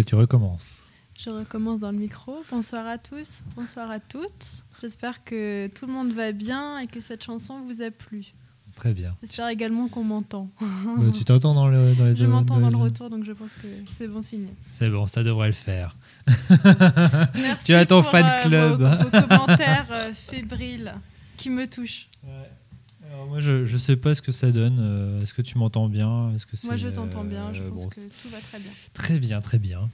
Tu recommences. Je recommence dans le micro. Bonsoir à tous, bonsoir à toutes. J'espère que tout le monde va bien et que cette chanson vous a plu. Très bien. J'espère également qu'on m'entend. Euh, tu t'entends dans, le, dans les Je m'entends dans le retour, donc je pense que c'est bon signe. C'est bon, ça devrait le faire. Merci tu as ton pour, fan euh, club. Vos, vos commentaires euh, fébriles qui me touchent. Alors moi, je ne sais pas ce que ça donne. Euh, Est-ce que tu m'entends bien Est-ce que Moi, je t'entends bien. Je euh, pense bon, que tout va très bien. Très bien, très bien.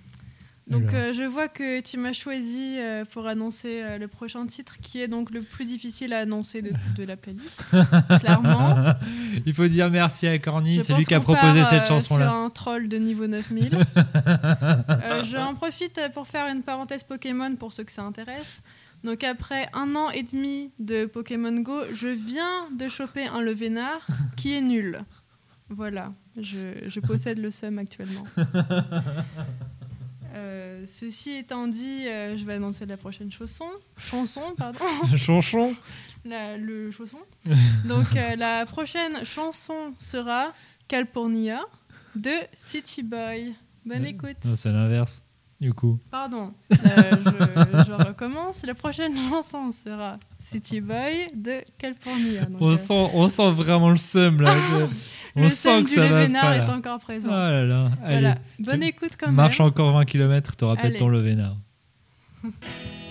Donc, euh, je vois que tu m'as choisi euh, pour annoncer euh, le prochain titre, qui est donc le plus difficile à annoncer de, de la playlist, clairement. Il faut dire merci à Corny, c'est lui qui a proposé part, cette euh, chanson-là. Un troll de niveau 9000. Euh, J'en profite pour faire une parenthèse Pokémon pour ceux que ça intéresse. Donc après un an et demi de Pokémon Go, je viens de choper un Levénard qui est nul. Voilà, je, je possède le seum actuellement. Euh, ceci étant dit, euh, je vais annoncer la prochaine chanson. Chanson, pardon. Chanson. La- le chausson. Donc euh, la prochaine chanson sera California de City Boy. Bonne écoute. C'est l'inverse, du coup. Pardon, Euh, je, je recommence. La prochaine chanson sera City Boy de California. Donc, On, euh, sent, on sent vraiment le seum là. On le sent que du ça va Lévénard pas, est encore présent. Oh là là. Voilà. Allez. Bonne Tu écoute quand Marche même. encore 20 km, t'auras peut-être Allez. ton le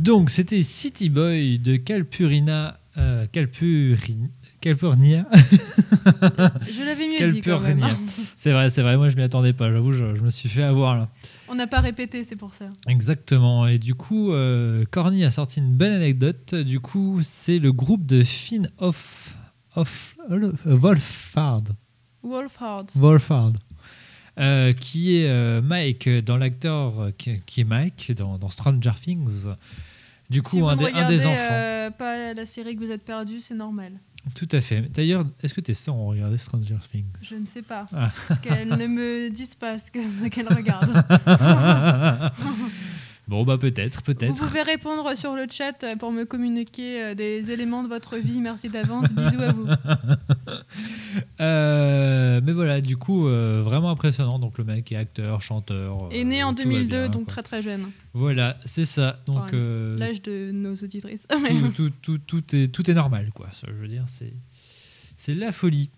Donc, c'était City Boy de Calpurina. euh, Calpurin- Calpurnia. Je l'avais mieux dit, quand même. C'est vrai, c'est vrai. Moi, je m'y attendais pas. J'avoue, je, je me suis fait avoir là. On n'a pas répété, c'est pour ça. Exactement. Et du coup, euh, Corny a sorti une belle anecdote. Du coup, c'est le groupe de Finn of, of euh, Wolfhard. Wolfhard. Wolfhard. Euh, qui est euh, Mike dans l'acteur qui, qui est Mike dans, dans Stranger Things. Du coup, si un, des- un des enfants. euh, pas la série que vous êtes perdu, c'est normal. Tout à fait. D'ailleurs, est-ce que tu es sûr de regarder Stranger Things? Je ne sais pas. Ah. Parce qu'elles ne me disent pas ce que- ce qu'elles regardent. Bon, bah peut-être, Vous peut-être. pouvez répondre sur le chat euh, pour me communiquer euh, des éléments de votre vie. Merci d'avance. Bisous à vous. Euh, mais voilà, du coup, euh, vraiment impressionnant. Donc le mec est acteur, chanteur. Est né euh, en tout va 2002, bien, donc quoi. très très jeune. Voilà, c'est ça. Donc Enfin, L'âge de nos auditrices. tout, tout, tout, tout est, tout est normal, quoi. Je veux dire, c'est, c'est la folie.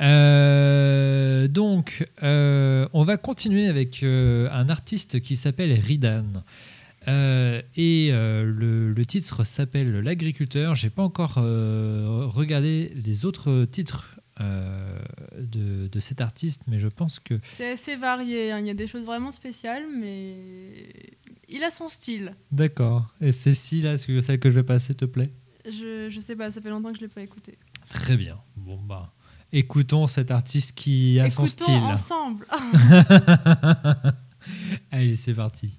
Euh, donc, euh, on va continuer avec euh, un artiste qui s'appelle Ridan. Et le, le titre s'appelle L'agriculteur. J'ai pas encore regardé les autres titres de, de cet artiste, mais je pense que C'est assez varié, hein. il y a des choses vraiment spéciales, mais il a son style. D'accord. Et celle-ci, là, celle que je vais passer, te plaît? Je, je sais pas, ça fait longtemps que je l'ai pas écouté. Très bien. Bon, bah, écoutons cet artiste qui a son Écoutons style. ensemble. Allez, c'est parti.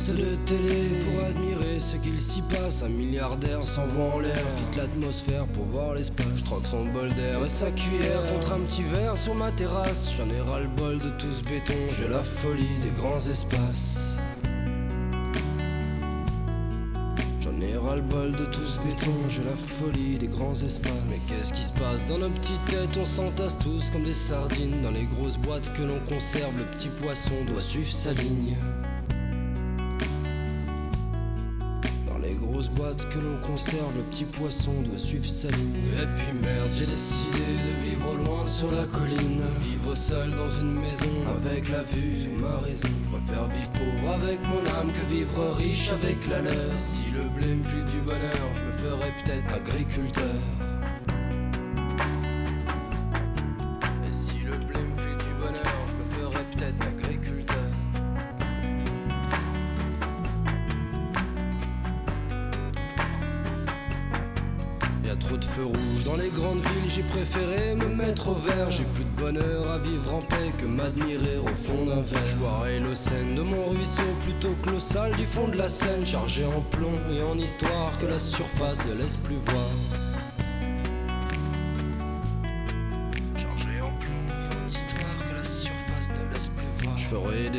Poste de télé pour admirer ce qu'il s'y passe. Un milliardaire s'envoie en l'air, quitte l'atmosphère pour voir l'espace. Troque son bol d'air et sa cuillère contre un petit verre sur ma terrasse. J'en ai ras le bol de tout ce béton, j'ai la folie des grands espaces. J'en ai ras le bol de tout ce béton, j'ai la folie des grands espaces. Mais qu'est-ce qui se passe dans nos petites têtes? On s'entasse tous comme des sardines dans les grosses boîtes que l'on conserve. Le petit poisson doit suivre sa ligne. Boîtes que l'on conserve, le petit poisson doit suivre sa ligne. Et puis merde, j'ai décidé de vivre loin sur la colline. Vivre seul dans une maison avec la vue sur ma raison. Je préfère vivre pauvre avec mon âme que vivre riche avec la leur. Si le blé me du bonheur, je me ferais peut-être agriculteur. Sale du fond de la Seine, chargé en plomb et en histoire que la surface ne laisse plus voir.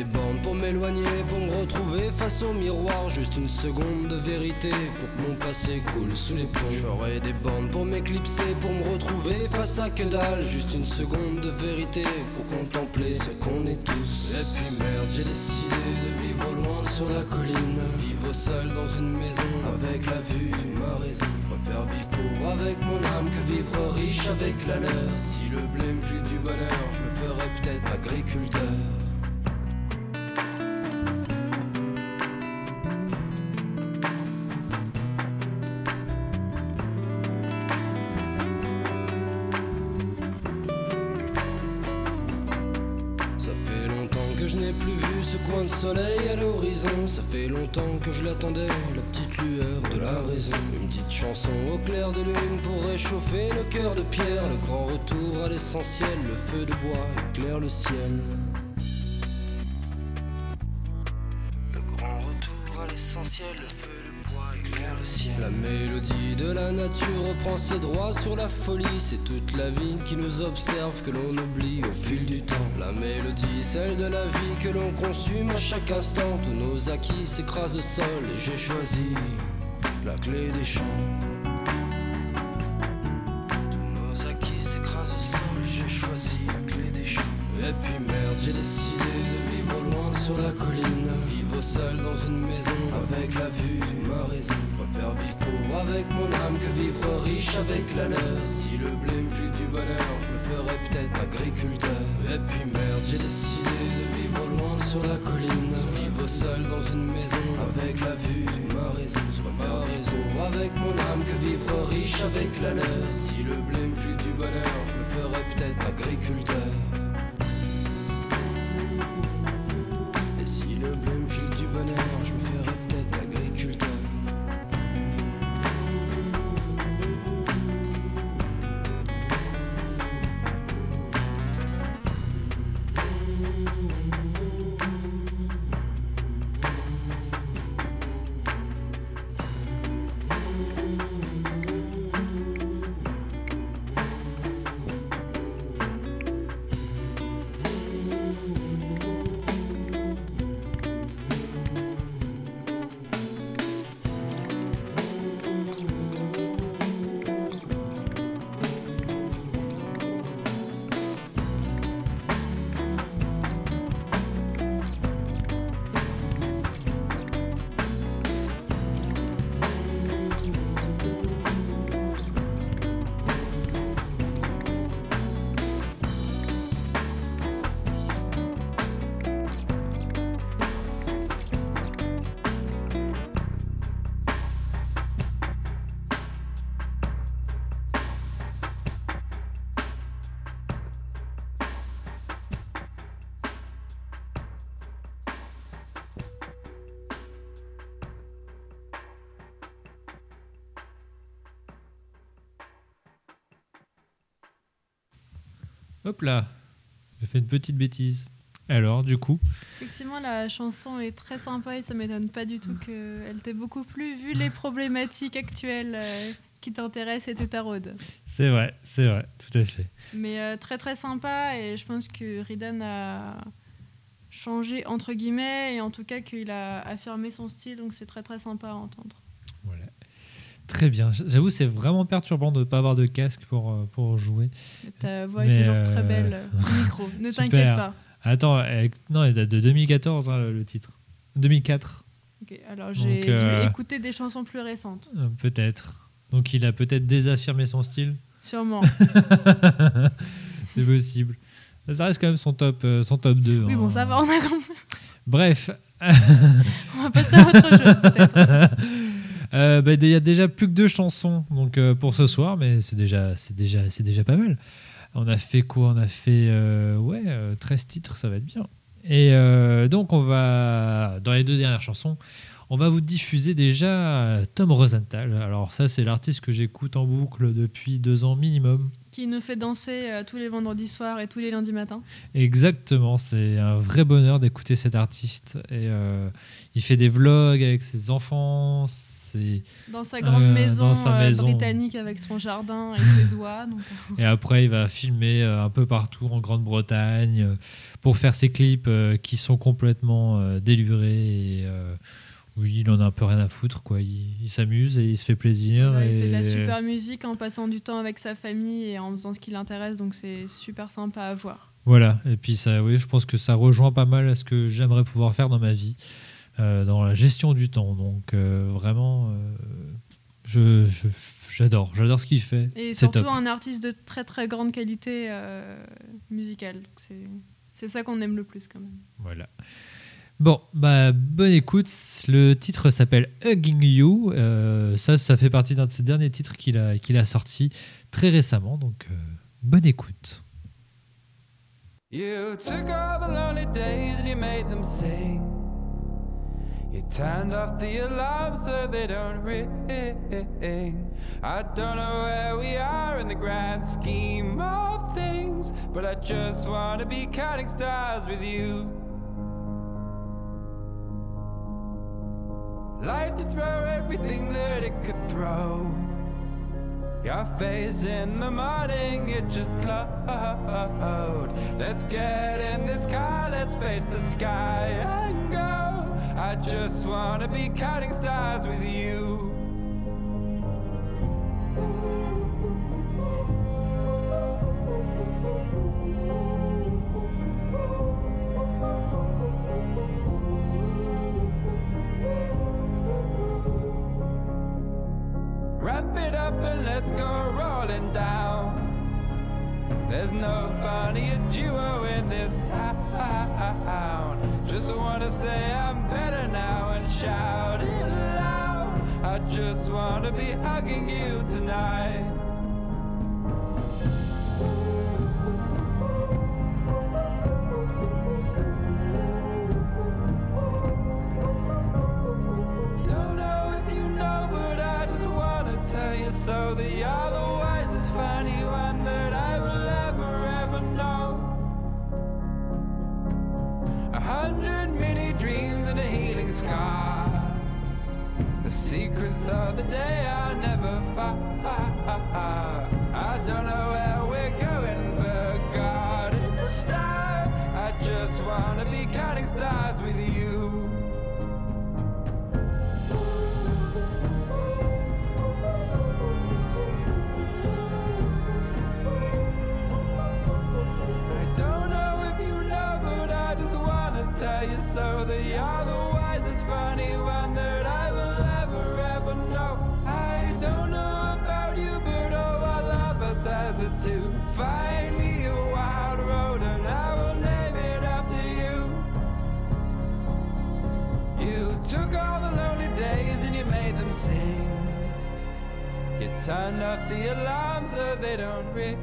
Des bandes pour m'éloigner, pour me retrouver face au miroir. Juste une seconde de vérité pour que mon passé coule sous les ponts. Je ferai des bandes pour m'éclipser, pour me retrouver face à que. Juste une seconde de vérité pour contempler ce qu'on est tous. Et puis merde, j'ai décidé de vivre loin sur la colline. Vivre seul dans une maison avec la vue ma raison. Je préfère vivre pauvre avec mon âme que vivre riche avec la leur. Si le blé me file du bonheur, je me ferais peut-être agriculteur. La petite lueur de la raison. Une petite chanson au clair de lune pour réchauffer le cœur de pierre. Le grand retour à l'essentiel, le feu de bois éclaire le ciel. Le grand retour à l'essentiel, le feu La mélodie de la nature reprend ses droits sur la folie. C'est toute la vie qui nous observe, que l'on oublie au fil du temps. La mélodie, celle de la vie que l'on consume à chaque instant. Tous nos acquis s'écrasent au sol et j'ai choisi la clé des champs. Avec la. Si le blé me file du bonheur, je me ferais peut-être agriculteur. Et puis merde, j'ai décidé de vivre loin sur la colline. Vivre seul dans une maison avec la vue sur ma raison. Préfère vivre pauvre avec mon âme que vivre riche avec la leur. Si le blé me file du bonheur, je me ferais peut-être agriculteur. Hop là, j'ai fait une petite bêtise. Alors, du coup, Effectivement, la chanson est très sympa et ça m'étonne pas du tout qu'elle t'ait beaucoup plu vu les problématiques actuelles euh, qui t'intéressent et te taraudent. c'est vrai, c'est vrai, tout à fait. Mais euh, très très sympa et je pense que Ridan a changé entre guillemets et en tout cas qu'il a affirmé son style donc c'est très très sympa à entendre. Très bien. J'avoue, c'est vraiment perturbant de ne pas avoir de casque pour, euh, pour jouer. Ta voix est toujours euh, très belle au micro, ne t'inquiète pas. Attends, euh, non, il date de 2014 hein, le, le titre. 2004, Ok, alors j'ai euh, dû écouter des chansons plus récentes, euh, peut-être. Donc il a peut-être désaffirmé son style. sûrement. c'est possible. Ça reste quand même son top, euh, son top 2. Oui hein. bon ça va, on a compris. Bref. On va passer à autre chose, peut-être. Euh, bah, Il y a déjà plus que deux chansons donc, euh, pour ce soir, mais c'est déjà, c'est déjà, c'est déjà pas mal. On a fait quoi? On a fait euh, ouais, euh, 13 titres, ça va être bien. Et euh, donc, on va, dans les deux dernières chansons, on va vous diffuser déjà euh, Tom Rosenthal. Alors, ça, c'est l'artiste que j'écoute en boucle depuis deux ans minimum. Qui nous fait danser euh, tous les vendredis soirs et tous les lundis matins. Exactement, c'est un vrai bonheur d'écouter cet artiste. Et euh, il fait des vlogs avec ses enfants. Dans sa grande euh, maison, dans sa euh, maison. britannique avec son jardin et ses oies. donc, euh, Et après, il va filmer un peu partout en Grande-Bretagne pour faire ses clips qui sont complètement délurés. Et, oui, il en a un peu rien à foutre. Quoi. Il, il s'amuse et il se fait plaisir. et... il fait de la super musique en passant du temps avec sa famille et en faisant ce qui l'intéresse, donc c'est super sympa à voir. Voilà, et puis ça, oui, je pense que ça rejoint pas mal à ce que j'aimerais pouvoir faire dans ma vie, dans la gestion du temps. Donc euh, vraiment, euh, je- je- j'adore, j'adore ce qu'il fait. Et surtout top. un artiste de très très grande qualité euh, musicale. Donc c'est c'est ça qu'on aime le plus quand même. Voilà. Bon, bah, bonne écoute. Le titre s'appelle Hugging You. Euh, ça, ça fait partie d'un de ses derniers titres qu'il a, qu'il a sorti très récemment. Donc, euh, bonne écoute. You took all the lonely days and you made them sing. You turned off the alarms so they don't ring. I don't know where we are in the grand scheme of things, but I just want to be counting stars with you. Life to throw everything that it could throw. Your face in the morning, it just glowed. Let's get in this car, let's face the sky and go. I just wanna be counting stars with you. Ramp it up and let's go rolling down. There's no funnier duo shout it loud. I just wanna be hugging you tonight. Secrets of the day Turn up the alarm so they don't ring.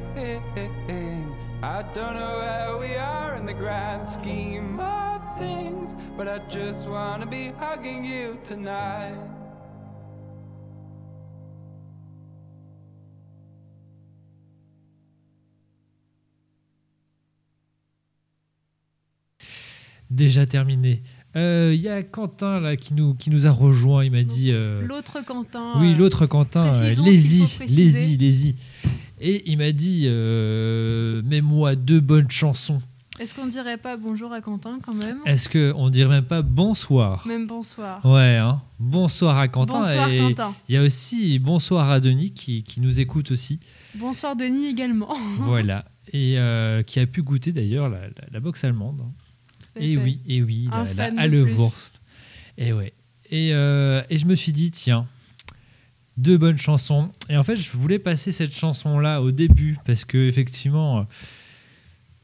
I don't know where we are in the grand scheme of things, but I just wanna be hugging you tonight. Déjà terminé. Euh, Il y a Quentin là qui nous, qui nous a rejoint. Il m'a dit. euh, L'autre Quentin. oui, euh, l'autre Quentin, euh, Lazy. Lazy, Lazy. Et il m'a dit euh, Mets-moi deux bonnes chansons. Est-ce qu'on dirait pas bonjour à Quentin quand même? Est-ce qu'on dirait même pas bonsoir? Même bonsoir. Ouais, hein. bonsoir à Quentin. Bonsoir, et Quentin. Il y a aussi bonsoir à Denis qui, qui nous écoute aussi. Bonsoir Denis également. voilà. Et euh, qui a pu goûter d'ailleurs la, la- la boxe allemande. Et fait. oui, et oui, Un la, la Halewurst. Et ouais. Et, euh, et je me suis dit, tiens, deux bonnes chansons. Et en fait, je voulais passer cette chanson-là au début parce que effectivement, euh,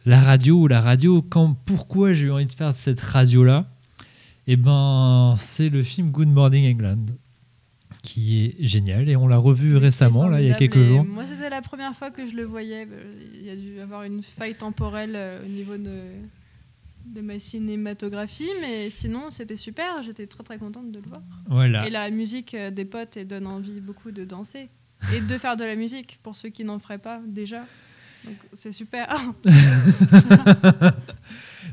la radio, la radio, quand, pourquoi j'ai eu envie de faire cette radio-là? Eh ben, c'est le film Good Morning England qui est génial et on l'a revu récemment là il y a quelques jours. Moi, c'était la première fois que je le voyais. Il y a dû avoir une faille temporelle euh, au niveau de, de ma cinématographie, mais sinon, c'était super. J'étais très très contente de le voir. Voilà. Et la musique euh, des potes elle donne envie beaucoup de danser et de faire de la musique pour ceux qui n'en feraient pas déjà. Donc, c'est super.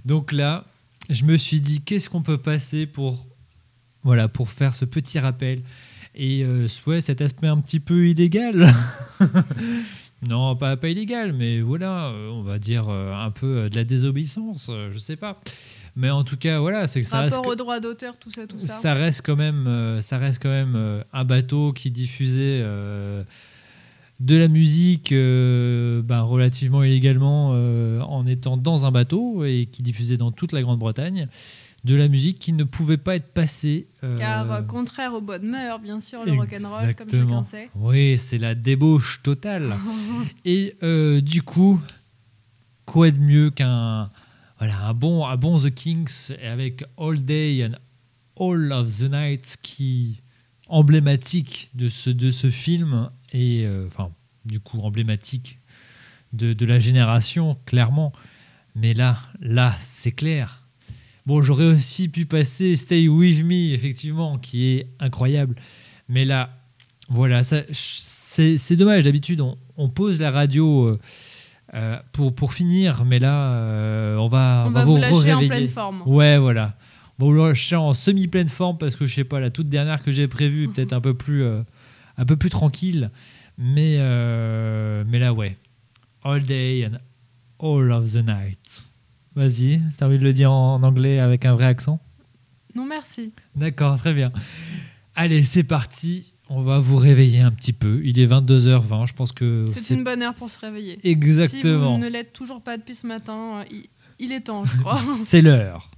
Donc là, je me suis dit, qu'est-ce qu'on peut passer pour, voilà, pour faire ce petit rappel? Et euh, ouais, cet aspect un petit peu illégal. non, pas, pas illégal, mais voilà, euh, on va dire euh, un peu euh, de la désobéissance, je sais pas. Mais en tout cas, voilà, c'est que ça reste, Rapport aux droits d'auteur, tout ça, tout ça. ça reste quand même, ça reste quand même un bateau qui diffusait euh, de la musique euh, ben, relativement illégalement euh, en étant dans un bateau et qui diffusait dans toute la Grande-Bretagne de la musique qui ne pouvait pas être passée. euh, Car euh, contraire aux bonnes mœurs, bien sûr, le rock'n'roll, comme chacun sait. Oui, c'est la débauche totale. Et euh, du coup, quoi de mieux qu'un voilà, un bon, un bon The Kings avec All Day and All of the Night qui emblématique de ce, de ce film et euh, enfin du coup emblématique de, de la génération clairement mais là là c'est clair bon j'aurais aussi pu passer Stay With Me effectivement qui est incroyable mais là voilà ça c'est dommage d'habitude on, on pose la radio euh, euh, pour, pour finir, mais là, euh, on va, On va vous vous lâcher en pleine forme. Ouais, voilà. On va vous lâcher en semi-pleine forme parce que je sais pas, la toute dernière que j'ai prévue peut-être un peu plus, euh, un peu plus tranquille. Mais, mais là, ouais. All day and all of the night. Vas-y, t'as envie de le dire en anglais avec un vrai accent Non, merci. D'accord, très bien. Allez, c'est parti. On va vous réveiller un petit peu. Il est 22h20. Je pense que C'est une bonne heure pour se réveiller. Exactement. Si vous ne l'êtes toujours pas depuis ce matin, il est temps, je crois. c'est l'heure.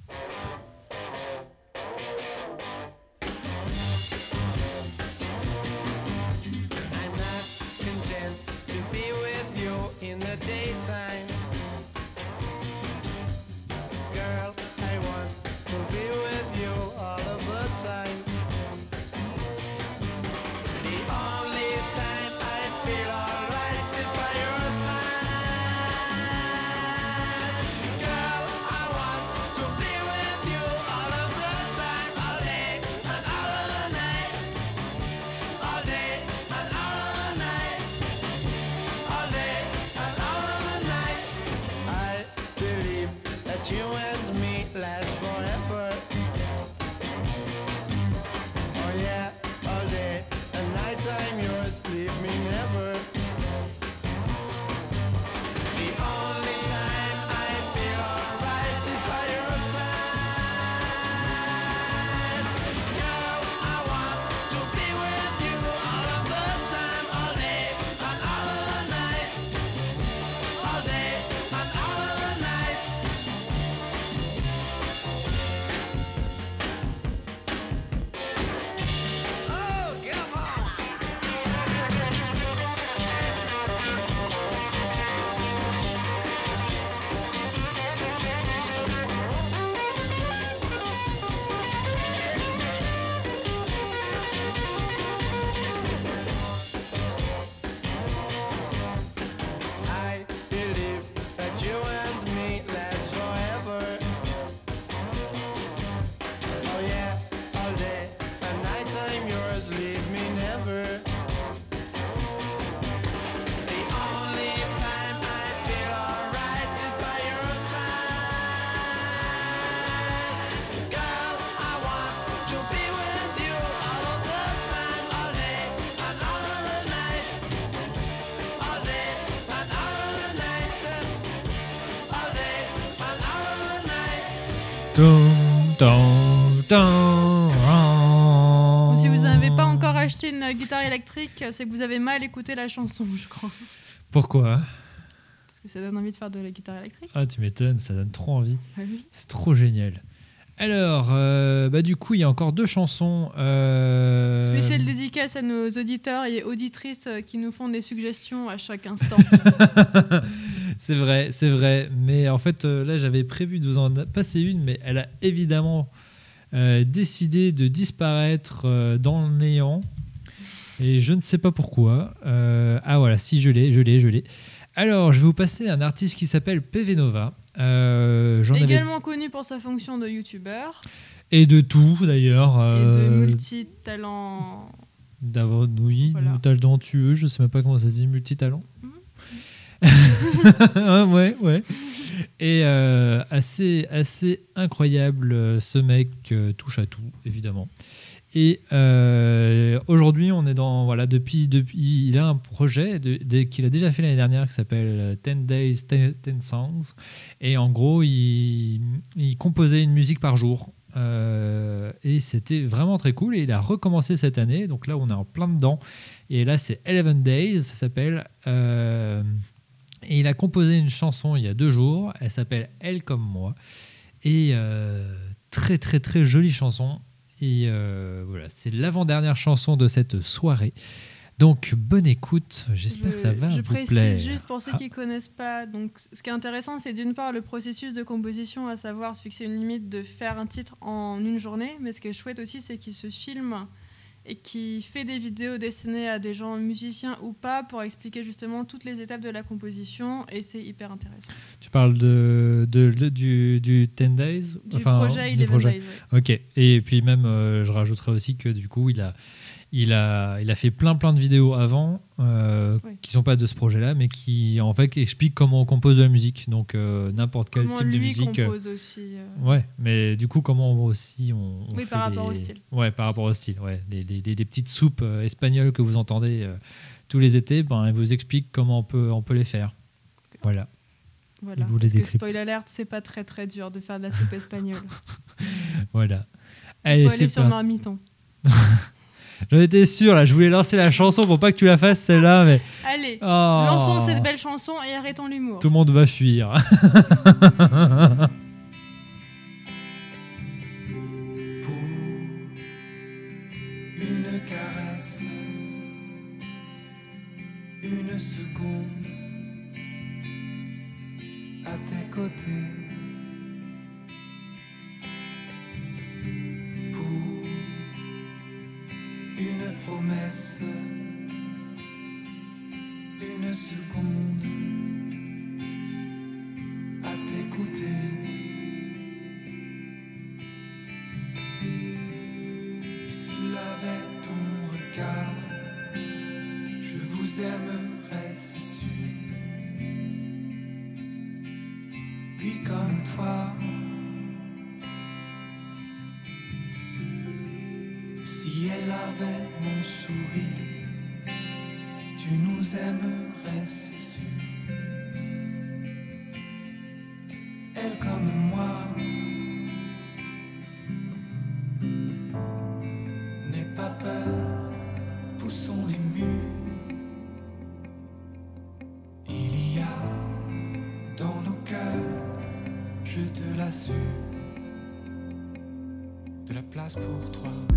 Électrique, c'est que vous avez mal écouté la chanson, je crois. Pourquoi? Parce que ça donne envie de faire de la guitare électrique. Ah, tu m'étonnes, ça donne trop envie. Ah oui. C'est trop génial. Alors, euh, bah, du coup, il y a encore deux chansons. euh, Spéciale dédicace à nos auditeurs et auditrices euh, qui nous font des suggestions à chaque instant. c'est vrai, c'est vrai. Mais en fait, euh, là, j'avais prévu de vous en passer une, mais elle a évidemment euh, décidé de disparaître euh, dans le néant. Et je ne sais pas pourquoi. Euh, ah voilà, si je l'ai, je l'ai, je l'ai. Alors, je vais vous passer un artiste qui s'appelle PV Nova. Euh, avais- Également connu pour sa fonction de youtubeur Et de tout, d'ailleurs. et de euh, multi-talent. D'avoir, oui, Voilà. talentueux, je sais même pas comment ça se dit, multitalent. Ah, ouais, ouais. Et assez, assez incroyable, ce mec touche à tout, évidemment. Et euh, aujourd'hui, on est dans. Voilà, depuis, depuis. Il a un projet qu'il a déjà fait l'année dernière qui s'appelle euh, 10 Days, 10, 10 Songs. Et en gros, il, composait une musique par jour. Euh, et c'était vraiment très cool. Et il a recommencé cette année. Donc là, on est en plein dedans. Et là, c'est 11 Days, ça s'appelle. Euh, et il a composé une chanson il y a deux jours. Elle s'appelle Elle comme moi. Et euh, très, très, très jolie chanson. Et euh, voilà, c'est l'avant-dernière chanson de cette soirée. Donc, bonne écoute. J'espère que ça va je vous précise juste pour ceux Ah. qui connaissent pas. Donc, ce qui est intéressant, c'est d'une part le processus de composition, à savoir se fixer une limite de faire un titre en une journée. Mais ce qui est chouette aussi, c'est qu'il se filme et qui fait des vidéos destinées à des gens musiciens ou pas pour expliquer justement toutes les étapes de la composition et c'est hyper intéressant. Tu parles de, de- de- du, du 10 Days Du projet du 11 projet. Days, Ok. Et puis même, euh, je rajouterais aussi que du coup, il a, il a, il a fait plein plein de vidéos avant euh, Oui. qui sont pas de ce projet-là, mais qui en fait expliquent comment on compose de la musique. Donc euh, n'importe quel Comment type de musique. euh, compose aussi. euh, Ouais, mais du coup, comment on aussi on, on Oui, fait par rapport les- au style. Ouais, par rapport au style. Ouais, les, les- les- petites soupes euh, espagnoles que vous entendez tous les étés, ben, elle vous explique comment on peut, on peut les faire. Voilà. Voilà. Il vous les Parce que spoil alert, c'est pas très très dur de faire de la soupe espagnole. Voilà. Il faut aller sur parti. Marmiton. J'en étais sûr, là, je voulais lancer la chanson pour pas que tu la fasses celle-là, mais Allez, Oh. lançons cette belle chanson et arrêtons l'humour. tout le monde va fuir. Une caresse, une seconde à tes côtés. Promesse, une seconde sourire, tu nous aimerais, c'est sûr. Elle comme moi. N'aie pas peur, poussons les murs. Il y a dans nos cœurs, je te l'assure, de la place pour toi.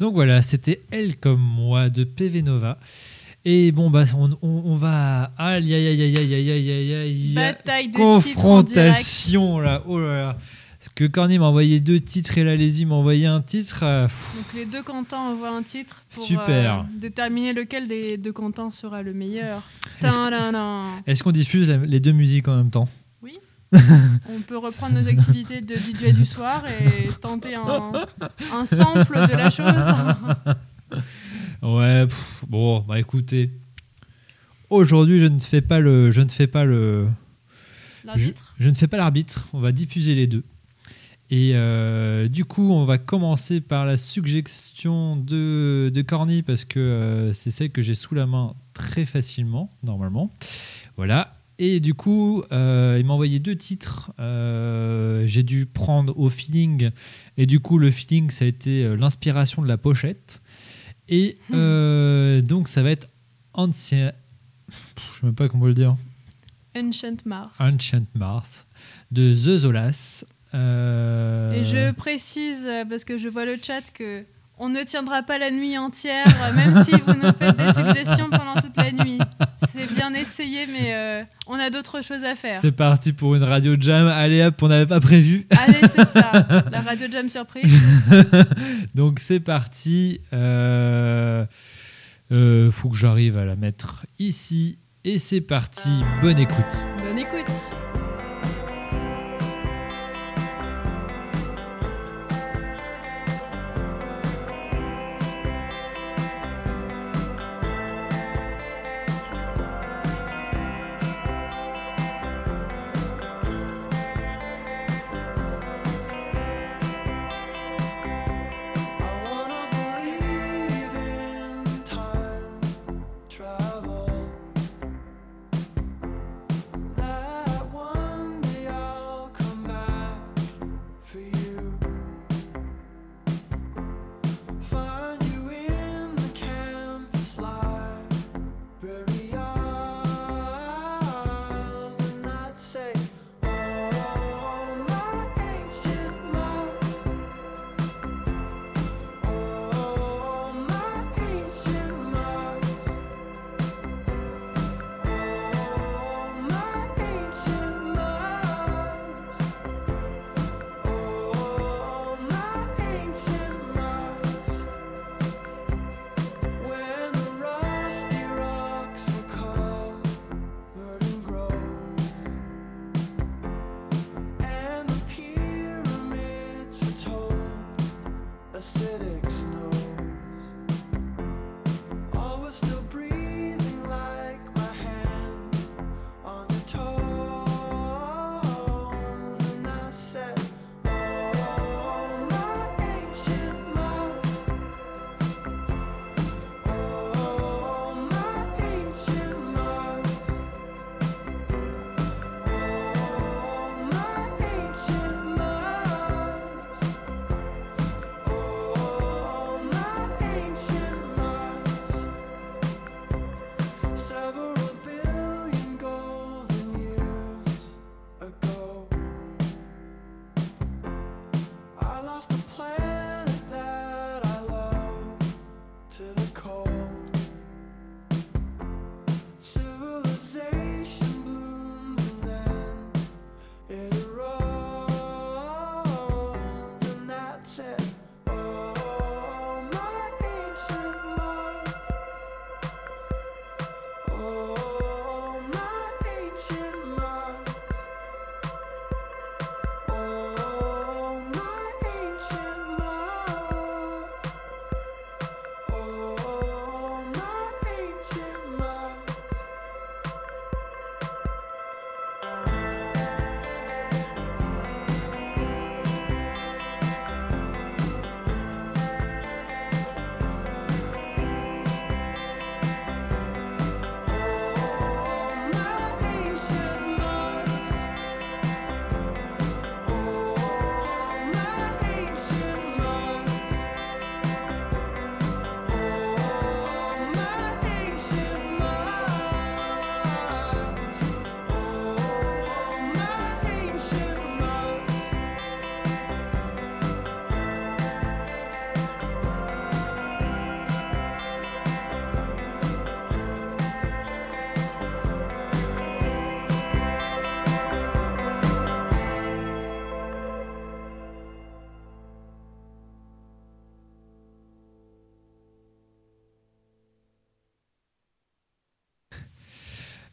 Donc voilà, c'était Elle comme moi de PV Nova. Et bon, bah, on, on, on va. Aïe, aïe, aïe, aïe, aïe, aïe, aïe, Bataille de Confrontation, là. Oh là là. Parce que Corny m'a envoyé deux titres et là, les m'a envoyé un titre. Euh, Donc les deux cantons envoient un titre pour Super. Euh, déterminer lequel des deux cantons sera le meilleur. Est-ce qu'on diffuse les deux musiques en même temps? On peut reprendre nos activités de DJ du soir et tenter un, un sample de la chose. Ouais, pff, bon, bah écoutez. Aujourd'hui, je ne fais pas le. Je ne fais pas le. L'arbitre je, je ne fais pas l'arbitre. On va diffuser les deux. Et euh, du coup, on va commencer par la suggestion de, de Corny parce que euh, c'est celle que j'ai sous la main très facilement, normalement. Voilà. Et du coup, euh, il m'a envoyé deux titres. Euh, j'ai dû prendre au feeling. Et du coup, le feeling, ça a été euh, l'inspiration de la pochette. Et euh, donc, ça va être ancien. Je ne sais même pas comment le dire. Ancient Mars. Ancient Mars de The Zolas. Et je précise, parce que je vois le chat, que on ne tiendra pas la nuit entière, euh, même si vous nous faites des suggestions pendant toute la nuit. C'est bien essayé, mais euh, on a d'autres choses à faire. C'est parti pour une radio jam. Allez hop, on n'avait pas prévu. Allez, c'est ça, la radio jam surprise. Donc c'est parti. Euh, euh, faut que j'arrive à la mettre ici. Et c'est parti. Bonne écoute. Bonne écoute.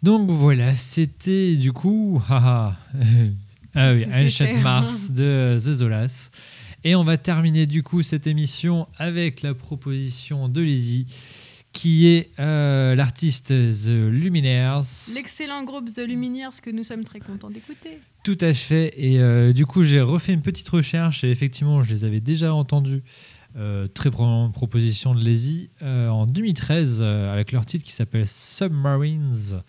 Donc voilà, c'était du coup. haha, ah oui, c'était Mars de The Zolas. Et on va terminer du coup cette émission avec la proposition de Lizzie, qui est euh, l'artiste The Luminaires. L'excellent groupe The Lumineers que nous sommes très contents d'écouter. Tout à fait. Et euh, du coup, j'ai refait une petite recherche et effectivement, je les avais déjà entendus. euh, très probablement proposition de Lazy en 2013 euh, avec leur titre qui s'appelle Submarines.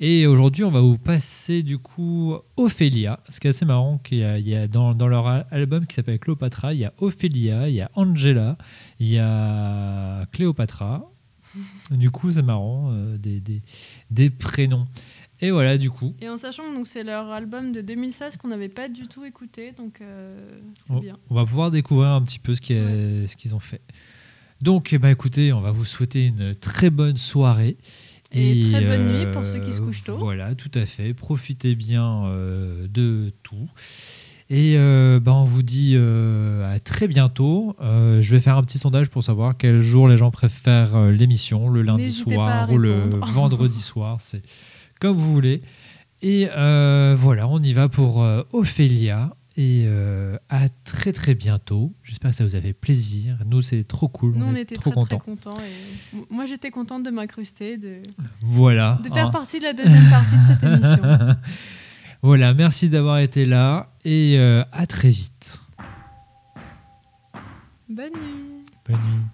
Et aujourd'hui, on va vous passer du coup Ophélia. Ce qui est assez marrant, qu'il y a, il y a dans, dans leur al- album qui s'appelle Cléopatra, il y a Ophélia, il y a Angela, il y a Cléopatra. Du coup, c'est marrant, euh, des, des, des prénoms. Et voilà, du coup, Et en sachant que c'est leur album de 2016 qu'on n'avait pas du tout écouté, donc euh, c'est on, bien. on va pouvoir découvrir un petit peu ce qui est- ce qu'ils ont fait. Donc, eh ben, écoutez, on va vous souhaiter une très bonne soirée. Et très bonne nuit pour ceux qui se couchent tôt. Voilà, tout à fait. Profitez bien euh, de tout. Et euh, ben, on vous dit euh, à très bientôt. Euh, je vais faire un petit sondage pour savoir quel jour les gens préfèrent euh, l'émission, le lundi soir ou le vendredi soir. C'est comme vous voulez. Et euh, voilà, on y va pour euh, Ophélia. Et euh, à très très bientôt. J'espère que ça vous a fait plaisir. Nous, c'est trop cool. Nous, on était trop très contents. très contents. Et m- moi, j'étais contente de m'incruster, de, Voilà. de faire hein. partie de la deuxième partie de cette émission. voilà, merci d'avoir été là et euh, à très vite. Bonne nuit. Bonne nuit.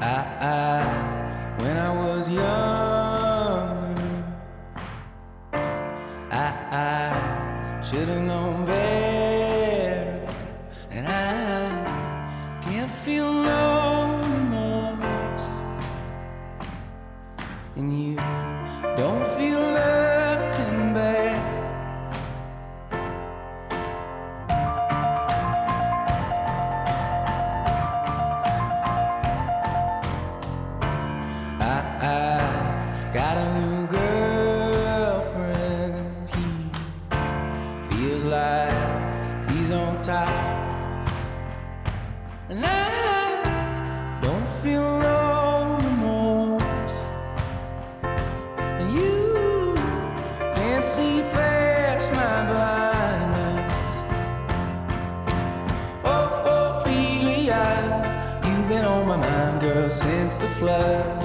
I, I, I Love.